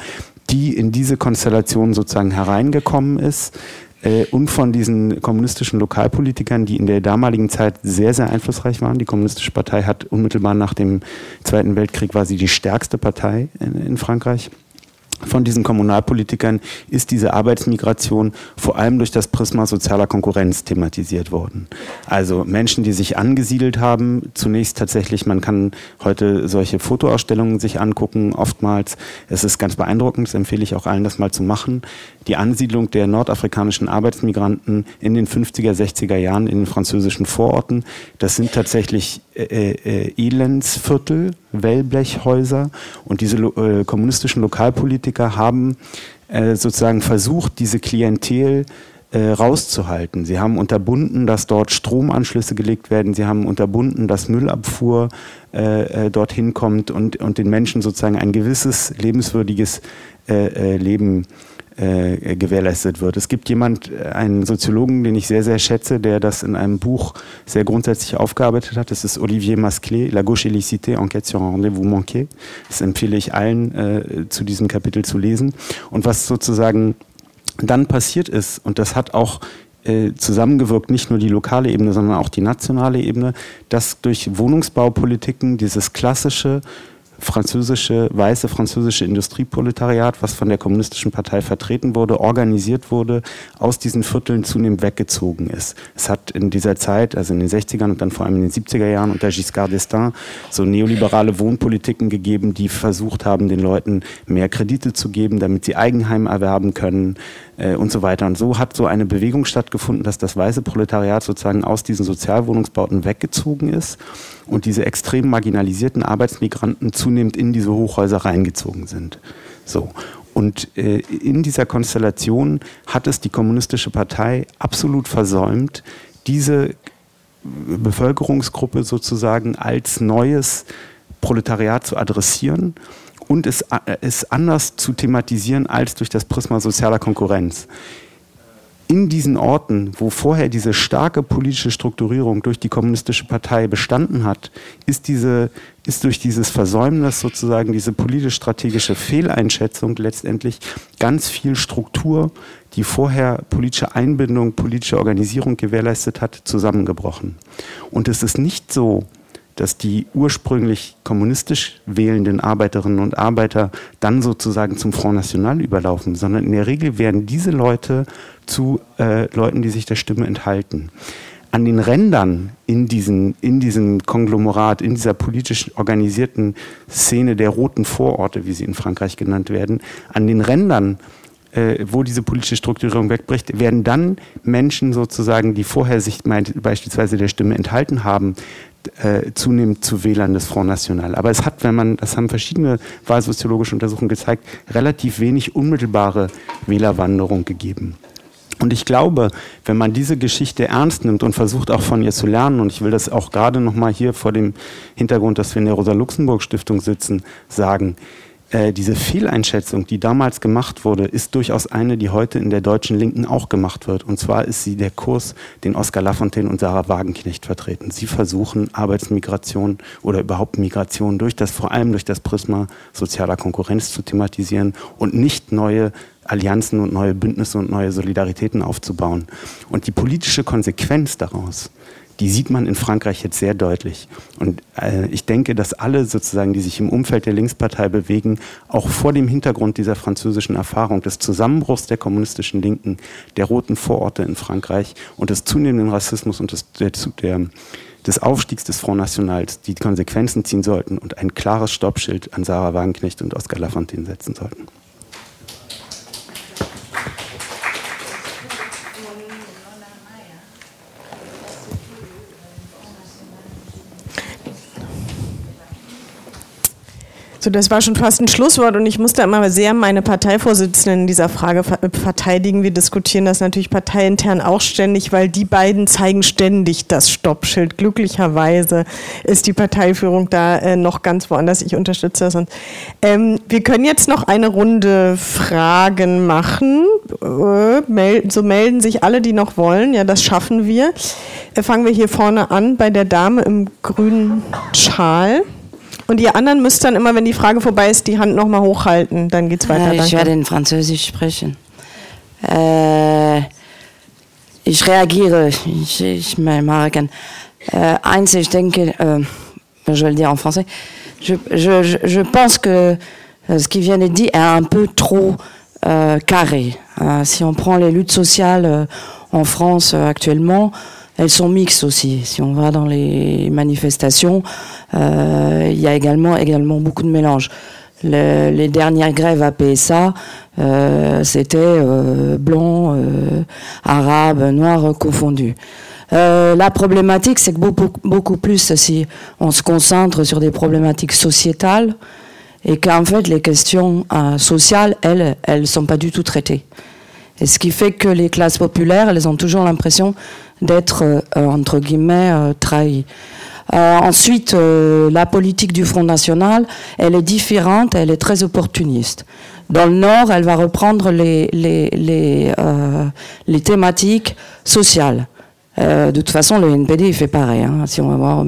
die in diese Konstellation sozusagen hereingekommen ist äh, und von diesen kommunistischen Lokalpolitikern, die in der damaligen Zeit sehr, sehr einflussreich waren. Die Kommunistische Partei hat unmittelbar nach dem Zweiten Weltkrieg sie die stärkste Partei in, in Frankreich von diesen Kommunalpolitikern ist diese Arbeitsmigration vor allem durch das Prisma sozialer Konkurrenz thematisiert worden. Also Menschen, die sich angesiedelt haben, zunächst tatsächlich, man kann heute solche Fotoausstellungen sich angucken, oftmals. Es ist ganz beeindruckend, das empfehle ich auch allen, das mal zu machen. Die Ansiedlung der nordafrikanischen Arbeitsmigranten in den 50er, 60er Jahren in den französischen Vororten, das sind tatsächlich äh, äh, Elendsviertel, Wellblechhäuser und diese äh, kommunistischen Lokalpolitiker haben äh, sozusagen versucht, diese Klientel äh, rauszuhalten. Sie haben unterbunden, dass dort Stromanschlüsse gelegt werden. Sie haben unterbunden, dass Müllabfuhr äh, äh dorthin kommt und, und den Menschen sozusagen ein gewisses lebenswürdiges äh, Leben äh, gewährleistet wird. Es gibt jemand, äh, einen Soziologen, den ich sehr, sehr schätze, der das in einem Buch sehr grundsätzlich aufgearbeitet hat. Das ist Olivier Masclé, La gauche illicité, enquête sur un rendez-vous manqué. Das empfehle ich allen äh, zu diesem Kapitel zu lesen. Und was sozusagen dann passiert ist, und das hat auch äh, zusammengewirkt, nicht nur die lokale Ebene, sondern auch die nationale Ebene, dass durch Wohnungsbaupolitiken dieses klassische französische, weiße französische Industrieproletariat, was von der Kommunistischen Partei vertreten wurde, organisiert wurde, aus diesen Vierteln zunehmend weggezogen ist. Es hat in dieser Zeit, also in den 60ern und dann vor allem in den 70er Jahren unter Giscard d'Estaing, so neoliberale Wohnpolitiken gegeben, die versucht haben, den Leuten mehr Kredite zu geben, damit sie Eigenheim erwerben können, äh, und so weiter. Und so hat so eine Bewegung stattgefunden, dass das weiße Proletariat sozusagen aus diesen Sozialwohnungsbauten weggezogen ist und diese extrem marginalisierten Arbeitsmigranten zunehmend in diese Hochhäuser reingezogen sind. So. Und äh, in dieser Konstellation hat es die Kommunistische Partei absolut versäumt, diese Bevölkerungsgruppe sozusagen als neues Proletariat zu adressieren und es, äh, es anders zu thematisieren als durch das Prisma sozialer Konkurrenz. In diesen Orten, wo vorher diese starke politische Strukturierung durch die kommunistische Partei bestanden hat, ist, diese, ist durch dieses Versäumnis sozusagen, diese politisch-strategische Fehleinschätzung letztendlich ganz viel Struktur, die vorher politische Einbindung, politische Organisierung gewährleistet hat, zusammengebrochen. Und es ist nicht so, dass die ursprünglich kommunistisch wählenden Arbeiterinnen und Arbeiter dann sozusagen zum Front National überlaufen, sondern in der Regel werden diese Leute zu äh, Leuten, die sich der Stimme enthalten. An den Rändern in, diesen, in diesem Konglomerat, in dieser politisch organisierten Szene der roten Vororte, wie sie in Frankreich genannt werden, an den Rändern äh, wo diese politische Strukturierung wegbricht, werden dann Menschen sozusagen, die vorher sich beispielsweise der Stimme enthalten haben, äh, zunehmend zu Wählern des Front National. Aber es hat, wenn man, das haben verschiedene wahlsoziologische Untersuchungen gezeigt, relativ wenig unmittelbare Wählerwanderung gegeben. Und ich glaube, wenn man diese Geschichte ernst nimmt und versucht auch von ihr zu lernen, und ich will das auch gerade nochmal hier vor dem Hintergrund, dass wir in der Rosa-Luxemburg-Stiftung sitzen, sagen, äh, diese Fehleinschätzung, die damals gemacht wurde, ist durchaus eine, die heute in der deutschen Linken auch gemacht wird. Und zwar ist sie der Kurs, den Oskar Lafontaine und Sarah Wagenknecht vertreten. Sie versuchen Arbeitsmigration oder überhaupt Migration durch das, vor allem durch das Prisma sozialer Konkurrenz zu thematisieren und nicht neue Allianzen und neue Bündnisse und neue Solidaritäten aufzubauen. Und die politische Konsequenz daraus die sieht man in Frankreich jetzt sehr deutlich. Und äh, ich denke, dass alle sozusagen, die sich im Umfeld der Linkspartei bewegen, auch vor dem Hintergrund dieser französischen Erfahrung des Zusammenbruchs der kommunistischen Linken, der roten Vororte in Frankreich und des zunehmenden Rassismus und des, der, der, des Aufstiegs des Front Nationals die Konsequenzen ziehen sollten und ein klares Stoppschild an Sarah Wagenknecht und Oskar Lafontaine setzen sollten. So, das war schon fast ein Schlusswort und ich musste immer sehr meine Parteivorsitzenden in dieser Frage verteidigen. Wir diskutieren das natürlich parteiintern auch ständig, weil die beiden zeigen ständig das Stoppschild. Glücklicherweise ist die Parteiführung da äh, noch ganz woanders. Ich unterstütze das. Und, ähm, wir können jetzt noch eine Runde Fragen machen. Äh, mel so melden sich alle, die noch wollen. Ja, das schaffen wir. Äh, fangen wir hier vorne an bei der Dame im grünen Schal. Und ihr anderen müsst dann immer, wenn die Frage vorbei ist, die Hand nochmal hochhalten. Dann geht's weiter. Ja, ich werde in Französisch sprechen. Äh, ich reagiere, ich, ich marocaine. Euh, eins, ich denke, euh, je vais le dire en français, je, je, je pense que euh, ce qui vient d'être dit est un peu trop euh, carré. Euh, si on prend les luttes sociales euh, en France actuellement, elles sont mixtes aussi. Si on va dans les manifestations, il y a également, beaucoup de mélange. Le, les dernières grèves à PSA, euh, c'était euh, blanc, euh, arabe, noir confondus. la problématique, c'est que beaucoup, beaucoup plus si on se concentre sur des problématiques sociétales et qu'en fait les questions sociales, elles, elles sont pas du tout traitées. Et ce qui fait que les classes populaires, elles ont toujours l'impression d'être, entre guillemets, trahies. Euh, ensuite, euh, la politique du Front National, elle est différente, elle est très opportuniste. Dans le Nord, elle va reprendre les, les, les, euh, les thématiques sociales. Euh, de toute façon, le NPD il fait pareil. Hein, si on va voir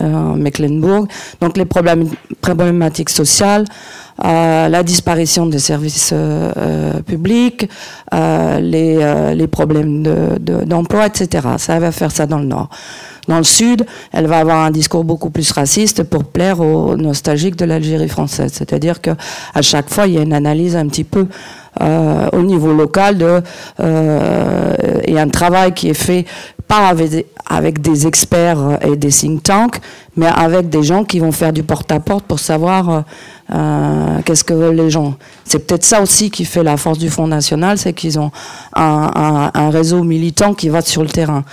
euh, Mecklenburg, donc les problématiques sociales, euh, la disparition des services publics, les, problèmes d'emploi, de, etc. Ça va faire ça dans le Nord. Dans le Sud, elle va avoir un discours beaucoup plus raciste pour plaire aux nostalgiques de l'Algérie française. C'est-à-dire que à chaque fois, il y a une analyse un petit peu euh, au niveau local de euh, et un travail qui est fait pas avec, des experts et des think tanks, mais avec des gens qui vont faire du porte-à-porte pour savoir euh, qu'est-ce que veulent les gens. C'est peut-être ça aussi qui fait la force du Front National, c'est qu'ils ont un, un, un réseau militant qui va sur le terrain.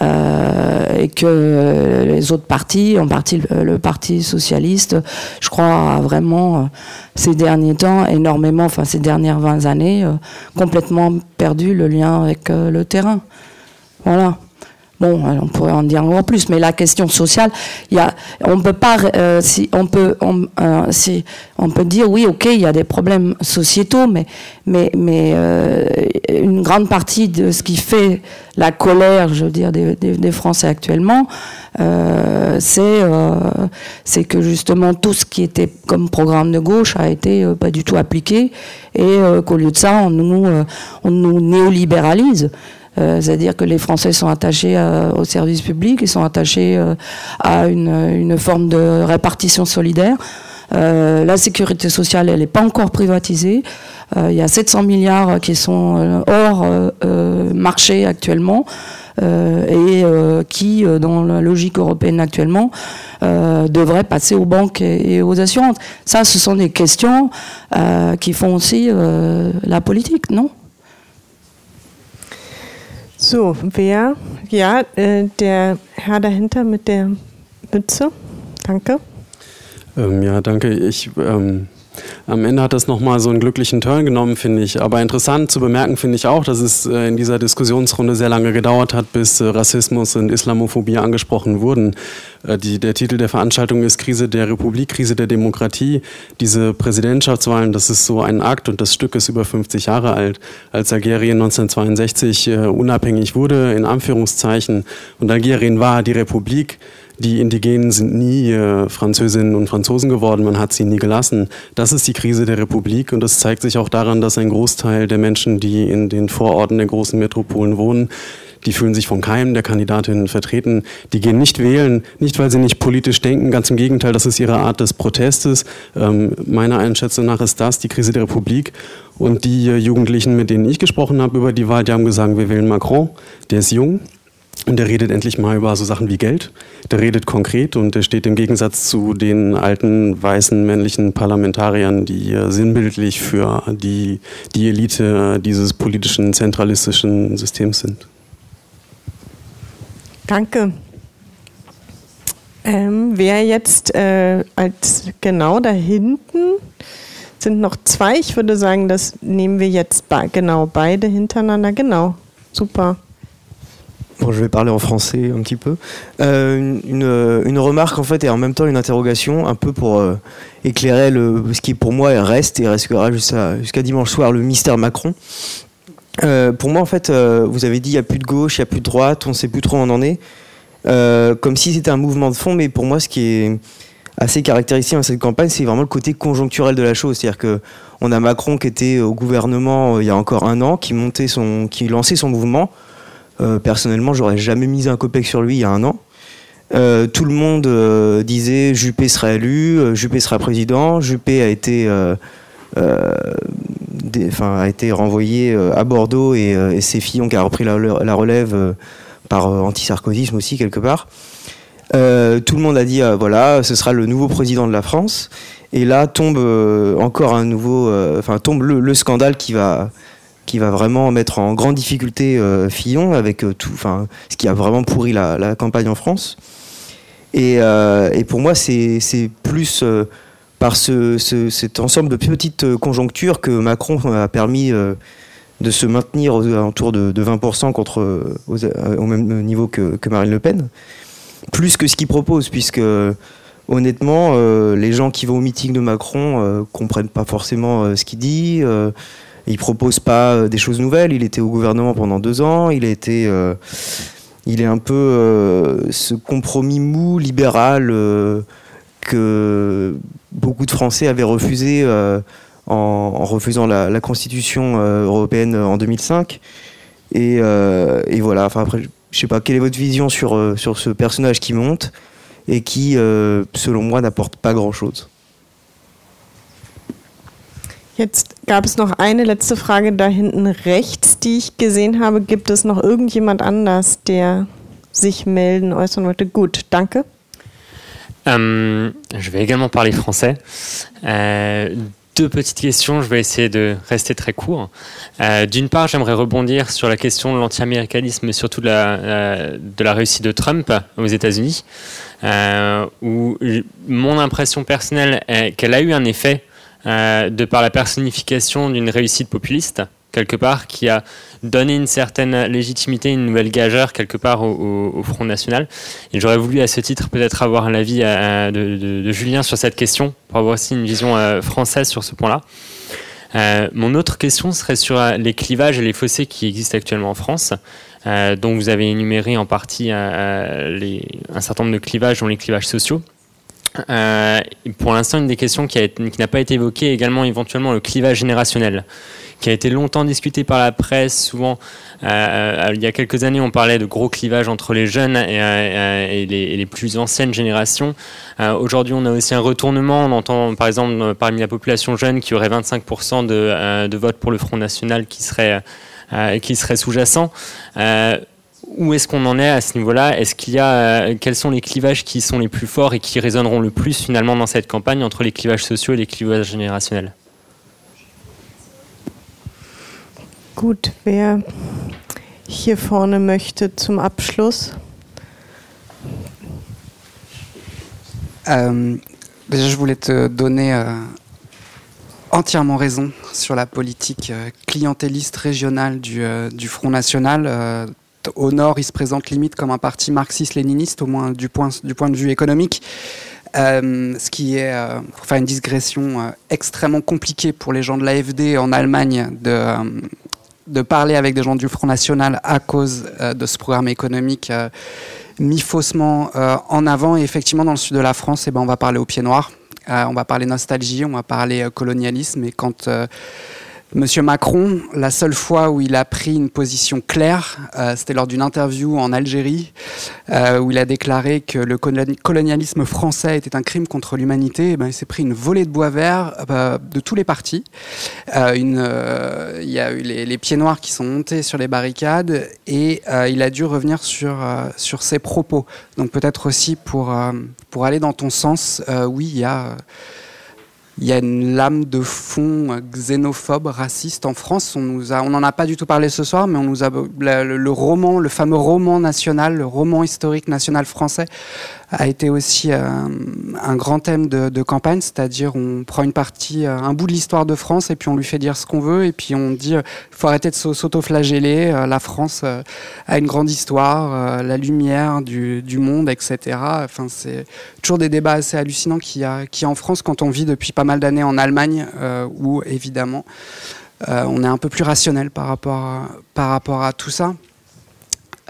Euh, et que les autres partis, en partie le, Parti socialiste, je crois, a vraiment, euh, ces derniers temps, énormément, enfin ces dernières 20 années, euh, complètement perdu le lien avec le terrain. Voilà. Bon, on pourrait en dire encore plus, mais la question sociale, y on peut pas, euh, euh, dire oui, ok, il y a des problèmes sociétaux, mais euh, une grande partie de ce qui fait la colère, je veux dire, des, Français actuellement, c'est que justement tout ce qui était comme programme de gauche a été pas du tout appliqué et qu'au lieu de ça, nous on nous néolibéralise. Euh, c'est-à-dire que les Français sont attachés euh, au service public, ils sont attachés euh, à une, une, forme de répartition solidaire. la sécurité sociale, elle n'est pas encore privatisée. il y a 700 milliards qui sont hors marché actuellement. et qui, dans la logique européenne actuellement, devraient passer aux banques et, et, aux assurances. Ça, ce sont des questions qui font aussi la politique, non? So, wer? Ja, äh, der Herr dahinter mit der Mütze. Danke. Ähm, ja, danke. Ich ähm, am Ende hat das nochmal so einen glücklichen Turn genommen, finde ich. Aber interessant zu bemerken finde ich auch, dass es äh, in dieser Diskussionsrunde sehr lange gedauert hat, bis äh, Rassismus und Islamophobie angesprochen wurden. Äh, die, der Titel der Veranstaltung ist Krise der Republik, Krise der Demokratie. Diese Präsidentschaftswahlen, das ist so ein Akt und das Stück ist über 50 Jahre alt. Als Algerien 1962 unabhängig wurde, in Anführungszeichen, und Algerien war die Republik, die Indigenen sind nie äh, Französinnen und Franzosen geworden, man hat sie nie gelassen. Das ist die Krise der Republik und das zeigt sich auch daran, dass ein Großteil der Menschen, die in den Vororten der großen Metropolen wohnen, die fühlen sich von keinem der Kandidatinnen vertreten. Die gehen nicht wählen, nicht weil sie nicht politisch denken, ganz im Gegenteil, das ist ihre Art des Protestes. Ähm, meiner Einschätzung nach ist das die Krise der Republik. Und die äh, Jugendlichen, mit denen ich gesprochen habe über die Wahl, die haben gesagt, wir wählen Macron, der ist jung, und der redet endlich mal über so Sachen wie Geld. Der redet konkret und der steht im Gegensatz zu den alten weißen männlichen Parlamentariern, die sinnbildlich für die, die Elite dieses politischen zentralistischen Systems sind. Danke. Ähm, wer jetzt äh, als genau da hinten sind noch zwei. Ich würde sagen, das nehmen wir jetzt genau beide hintereinander. Genau, super. Bon, je vais parler en français un petit peu. Euh, une, une, remarque en fait et en même temps une interrogation, un peu pour euh, éclairer le, ce qui pour moi reste et restera jusqu'à jusqu'à dimanche soir le mystère Macron. Euh, pour moi en fait, euh, vous avez dit il n'y a plus de gauche, il n'y a plus de droite, on ne sait plus trop où on en est, euh, comme si c'était un mouvement de fond. Mais pour moi, ce qui est assez caractéristique dans cette campagne, c'est vraiment le côté conjoncturel de la chose, c'est-à-dire que on a Macron qui était au gouvernement il y a encore un an, qui montait son, qui lançait son mouvement Euh, personnellement, j'aurais jamais mis un copec sur lui il y a un an. Euh, tout le monde euh, disait Juppé sera élu, Juppé sera président, Juppé a été, a été renvoyé à Bordeaux et, et c'est Fillon qui a repris la, relève par anti-sarkozisme aussi quelque part. Tout le monde a dit voilà, ce sera le nouveau président de la France. Et là tombe encore un nouveau, enfin tombe le scandale qui va qui va vraiment mettre en grande difficulté euh, Fillon avec euh, tout, enfin ce qui a vraiment pourri la, campagne en France. Et, euh, pour moi, c'est plus par ce, ce- cet ensemble de petites conjonctures que Macron a permis de se maintenir aux alentours de, de 20% contre, au même niveau que, Marine Le Pen. Plus que ce qu'il propose, puisque honnêtement, les gens qui vont au meeting de Macron euh, comprennent pas forcément ce qu'il dit. Il propose pas euh, des choses nouvelles. Il était au gouvernement pendant deux ans. Il a été, euh, il est un peu euh, ce compromis mou libéral que beaucoup de Français avaient refusé en, refusant la, Constitution européenne en 2005. Et, et voilà. Enfin après, je sais pas quelle est votre vision sur sur ce personnage qui monte et qui, selon moi, n'apporte pas grand-chose? Jetzt gab es noch eine letzte Frage da hinten rechts, die ich gesehen habe. Gibt es noch irgendjemand anders, der sich melden, äußern wollte? Gut, danke. Euh, je vais également parler français. Euh, deux petites questions, je vais essayer de rester très court. Euh, D'une part, j'aimerais rebondir sur la question de l'anti-américanisme et surtout de la, de la réussite de Trump aux États-Unis, euh, où mon impression personnelle est qu'elle a eu un effet euh, de par la personnification d'une réussite populiste, quelque part, qui a donné une certaine légitimité, une nouvelle gageure, quelque part, au, Front National. Et j'aurais voulu, à ce titre, peut-être avoir l'avis euh, de, de- Julien sur cette question, pour avoir aussi une vision euh, française sur ce point-là. Mon autre question serait sur les clivages et les fossés qui existent actuellement en France, dont vous avez énuméré en partie un certain nombre de clivages, dont les clivages sociaux. Euh, pour l'instant, une des questions qui n'a pas été évoquée est également éventuellement le clivage générationnel, qui a été longtemps discuté par la presse. Souvent, euh, il y a quelques années, on parlait de gros clivages entre les jeunes et, euh, les, plus anciennes générations. Euh, Aujourd'hui, on a aussi un retournement. On entend, par exemple, euh, parmi la population jeune, qu'il y aurait 25% de, euh, de votes pour le Front National qui serait, euh, qui serait sous-jacent. Où est-ce qu'on en est à ce niveau-là? Est-ce qu'il y a euh, quels sont les clivages qui sont les plus forts et qui résonneront le plus finalement dans cette campagne entre les clivages sociaux et les clivages générationnels? Gut, wer hier vorne möchte zum Abschluss? Euh, déjà, je voulais te donner euh, entièrement raison sur la politique euh, clientéliste régionale du, euh, du Front National. Au nord, il se présente limite comme un parti marxiste-léniniste, au moins du point, de vue économique. Euh, ce qui est, euh, pour faire une digression, euh, extrêmement compliqué pour les gens de l'AFD en Allemagne de, euh, de parler avec des gens du Front National à cause de ce programme économique mis faussement en avant. Et effectivement, dans le sud de la France, eh ben, on va parler au pied noir. On va parler nostalgie, on va parler colonialisme. Et quand Monsieur Macron, la seule fois où il a pris une position claire, euh, c'était lors d'une interview en Algérie, euh, où il a déclaré que le coloni- colonialisme français était un crime contre l'humanité. Eh ben, il s'est pris une volée de bois vert euh, de tous les partis. Il y a eu les, les pieds noirs qui sont montés sur les barricades et il a dû revenir sur, sur ses propos. Donc peut-être aussi pour, pour aller dans ton sens, oui, il y a... euh, il y a une lame de fond euh, xénophobe, raciste en France. On nous a, n'en a pas du tout parlé ce soir, mais on nous a le, roman, le fameux roman national, le roman historique national français, a été aussi euh, un grand thème de, campagne. C'est-à-dire, on prend une partie, euh, un bout de l'histoire de France, et puis on lui fait dire ce qu'on veut, et puis on dit, il faut arrêter de s'au- s'auto-flageller. euh, la France euh, a une grande histoire, euh, la lumière du, monde, etc. Enfin, c'est toujours des débats assez hallucinants qu'il y a, a en France quand on vit depuis pas mal d'années en Allemagne, euh, où évidemment euh, on est un peu plus rationnel par rapport à, par rapport à tout ça.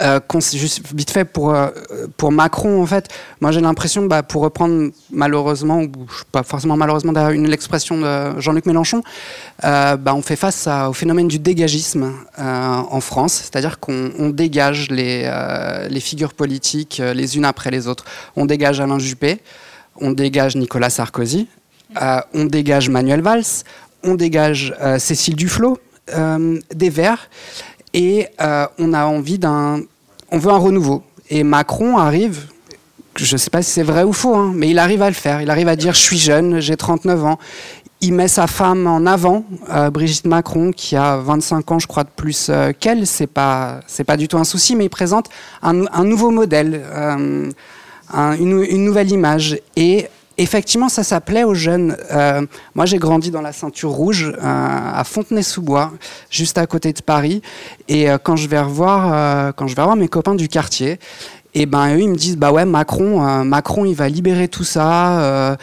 Euh, vite fait pour, euh, pour Macron, en fait, moi j'ai l'impression, bah, pour reprendre malheureusement, ou pas forcément malheureusement une l'expression de Jean-Luc Mélenchon, bah, on fait face au phénomène du dégagisme en France, c'est-à-dire qu'on dégage les figures politiques les unes après les autres. On dégage Alain Juppé, on dégage Nicolas Sarkozy, on dégage Manuel Valls, on dégage Cécile Duflot des Verts et euh, on a envie d'un, on veut un renouveau. Et Macron arrive, je ne sais pas si c'est vrai ou faux, hein, mais il arrive à le faire. Il arrive à dire je suis jeune, j'ai 39 ans. Il met sa femme en avant, euh, Brigitte Macron, qui a 25 ans, je crois, de plus euh, qu'elle. C'est pas, pas du tout un souci, mais il présente un, nouveau modèle, une, une, nouvelle image. Et effectivement, ça s'appelait aux jeunes. Euh, moi, j'ai grandi dans la ceinture rouge euh, à Fontenay-sous-Bois, juste à côté de Paris. Et euh, quand je vais revoir, quand je vais revoir mes copains du quartier, et eh ben eux, ils me disent bah ouais, Macron, Macron, il va libérer tout ça.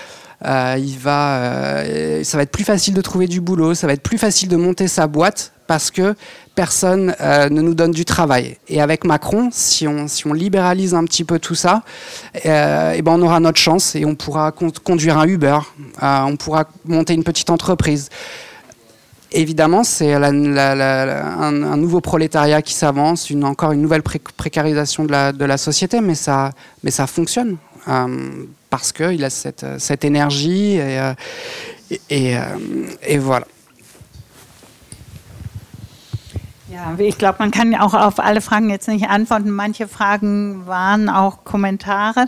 il va, ça va être plus facile de trouver du boulot, ça va être plus facile de monter sa boîte parce que personne euh, ne nous donne du travail. Et avec Macron, si on, si on libéralise un petit peu tout ça, euh, et ben on aura notre chance et on pourra conduire un Uber, euh, on pourra monter une petite entreprise. Évidemment, c'est un, nouveau prolétariat qui s'avance, encore une nouvelle précarisation de la, de la, société, mais ça, mais ça fonctionne parce qu'il a cette, cette énergie et, et voilà. Ja, ich glaube, man kann auch auf alle Fragen jetzt nicht antworten. Manche Fragen waren auch Kommentare.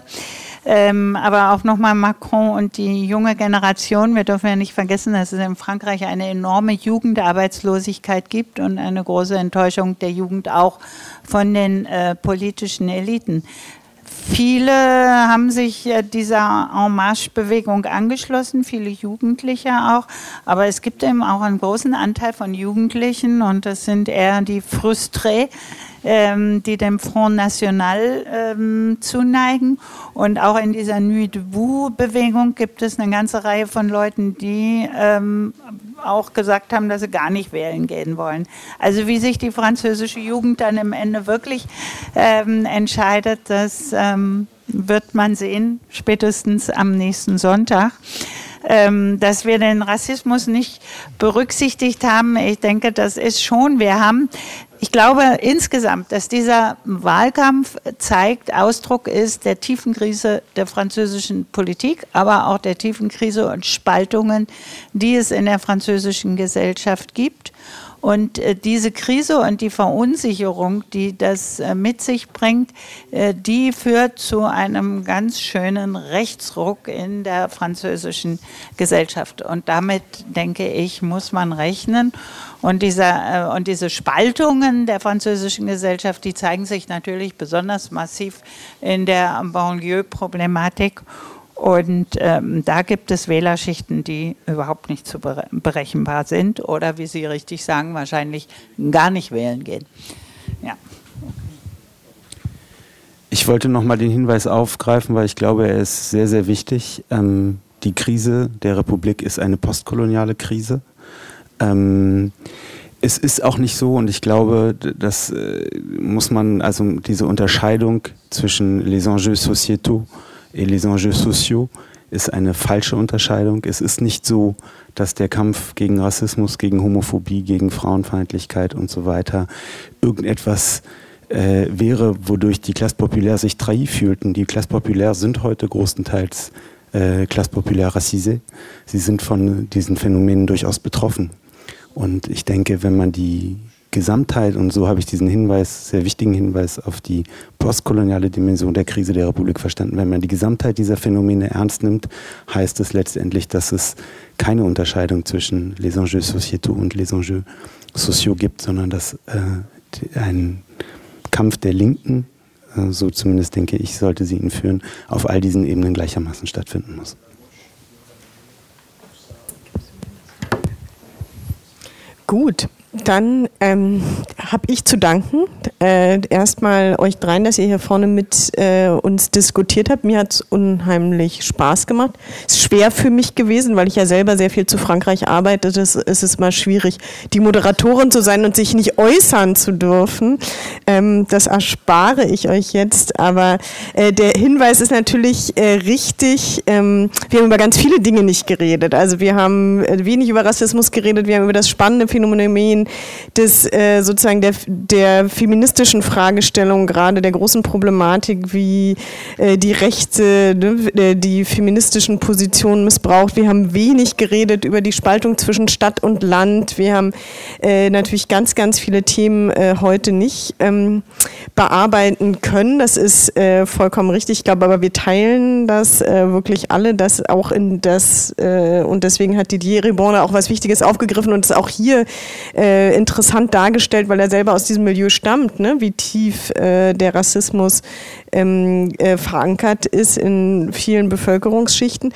Ähm, aber auch nochmal Macron und die junge Generation. Wir dürfen ja nicht vergessen, dass es in Frankreich eine enorme Jugendarbeitslosigkeit gibt und eine große Enttäuschung der Jugend auch von den äh, politischen Eliten. Viele haben sich äh, dieser En Marche-Bewegung angeschlossen, viele Jugendliche auch. Aber es gibt eben auch einen großen Anteil von Jugendlichen und das sind eher die Frustrés, ähm, die dem Front National ähm, zuneigen. Und auch in dieser Nuit debout-Bewegung gibt es eine ganze Reihe von Leuten, die ähm, auch gesagt haben, dass sie gar nicht wählen gehen wollen. Also wie sich die französische Jugend dann im Ende wirklich ähm, entscheidet, das ähm, wird man sehen, spätestens am nächsten Sonntag. Ähm, dass wir den Rassismus nicht berücksichtigt haben, ich denke, das ist schon, wir haben ich glaube insgesamt, dass dieser Wahlkampf zeigt, Ausdruck ist der tiefen Krise der französischen Politik, aber auch der tiefen Krise und Spaltungen, die es in der französischen Gesellschaft gibt. Und äh, diese Krise und die Verunsicherung, die das äh, mit sich bringt, äh, die führt zu einem ganz schönen Rechtsruck in der französischen Gesellschaft. Und damit, denke ich, muss man rechnen. Und, dieser, und diese Spaltungen der französischen Gesellschaft, die zeigen sich natürlich besonders massiv in der Banlieue-Problematik. Und ähm, da gibt es Wählerschichten, die überhaupt nicht zu berechenbar sind oder, wie Sie richtig sagen, wahrscheinlich gar nicht wählen gehen. Ja. Ich wollte noch mal den Hinweis aufgreifen, weil ich glaube, er ist sehr, sehr wichtig. Ähm, die Krise der Republik ist eine postkoloniale Krise. Ähm, es ist auch nicht so, und ich glaube, das äh, muss man, also diese Unterscheidung zwischen les enjeux sociétaux les enjeux sociaux ist eine falsche Unterscheidung. Es ist nicht so, dass der Kampf gegen Rassismus, gegen Homophobie, gegen Frauenfeindlichkeit und so weiter irgendetwas äh, wäre, wodurch die Classe Populaire sich trahi fühlten. Die Classe Populaire sind heute großenteils äh, Classe Populaire racisée. Sie sind von diesen Phänomenen durchaus betroffen. Und ich denke, wenn man die Gesamtheit, und so habe ich diesen Hinweis, sehr wichtigen Hinweis auf die postkoloniale Dimension der Krise der Republik verstanden. Wenn man die Gesamtheit dieser Phänomene ernst nimmt, heißt es letztendlich, dass es keine Unterscheidung zwischen les enjeux sociétaux und les enjeux sociaux gibt, sondern dass äh, ein Kampf der Linken, äh, so zumindest denke ich, sollte sie ihn führen, auf all diesen Ebenen gleichermaßen stattfinden muss. Gut, dann ähm, habe ich zu danken. Äh, erstmal euch dreien, dass ihr hier vorne mit äh, uns diskutiert habt. Mir hat es unheimlich Spaß gemacht. Es ist schwer für mich gewesen, weil ich ja selber sehr viel zu Frankreich arbeite. Das ist mal schwierig, die Moderatorin zu sein und sich nicht äußern zu dürfen. Ähm, das erspare ich euch jetzt. Aber äh, der Hinweis ist natürlich äh, richtig. Ähm, wir haben über ganz viele Dinge nicht geredet. Also wir haben äh, wenig über Rassismus geredet. Wir haben über das spannende Phänomen des äh, sozusagen der, der feministischen Fragestellung, gerade der großen Problematik, wie äh, die Rechte ne, äh, die feministischen Positionen missbraucht. Wir haben wenig geredet über die Spaltung zwischen Stadt und Land. Wir haben äh, natürlich ganz, ganz viele Themen äh, heute nicht ähm, bearbeiten können. Das ist äh, vollkommen richtig. Ich glaube, aber wir teilen das äh, wirklich alle, das auch in das, und deswegen hat Didier Ribonde auch was Wichtiges aufgegriffen und ist auch hier interessant dargestellt, weil er selber aus diesem Milieu stammt, ne? wie tief äh, der Rassismus ähm, äh, verankert ist in vielen Bevölkerungsschichten.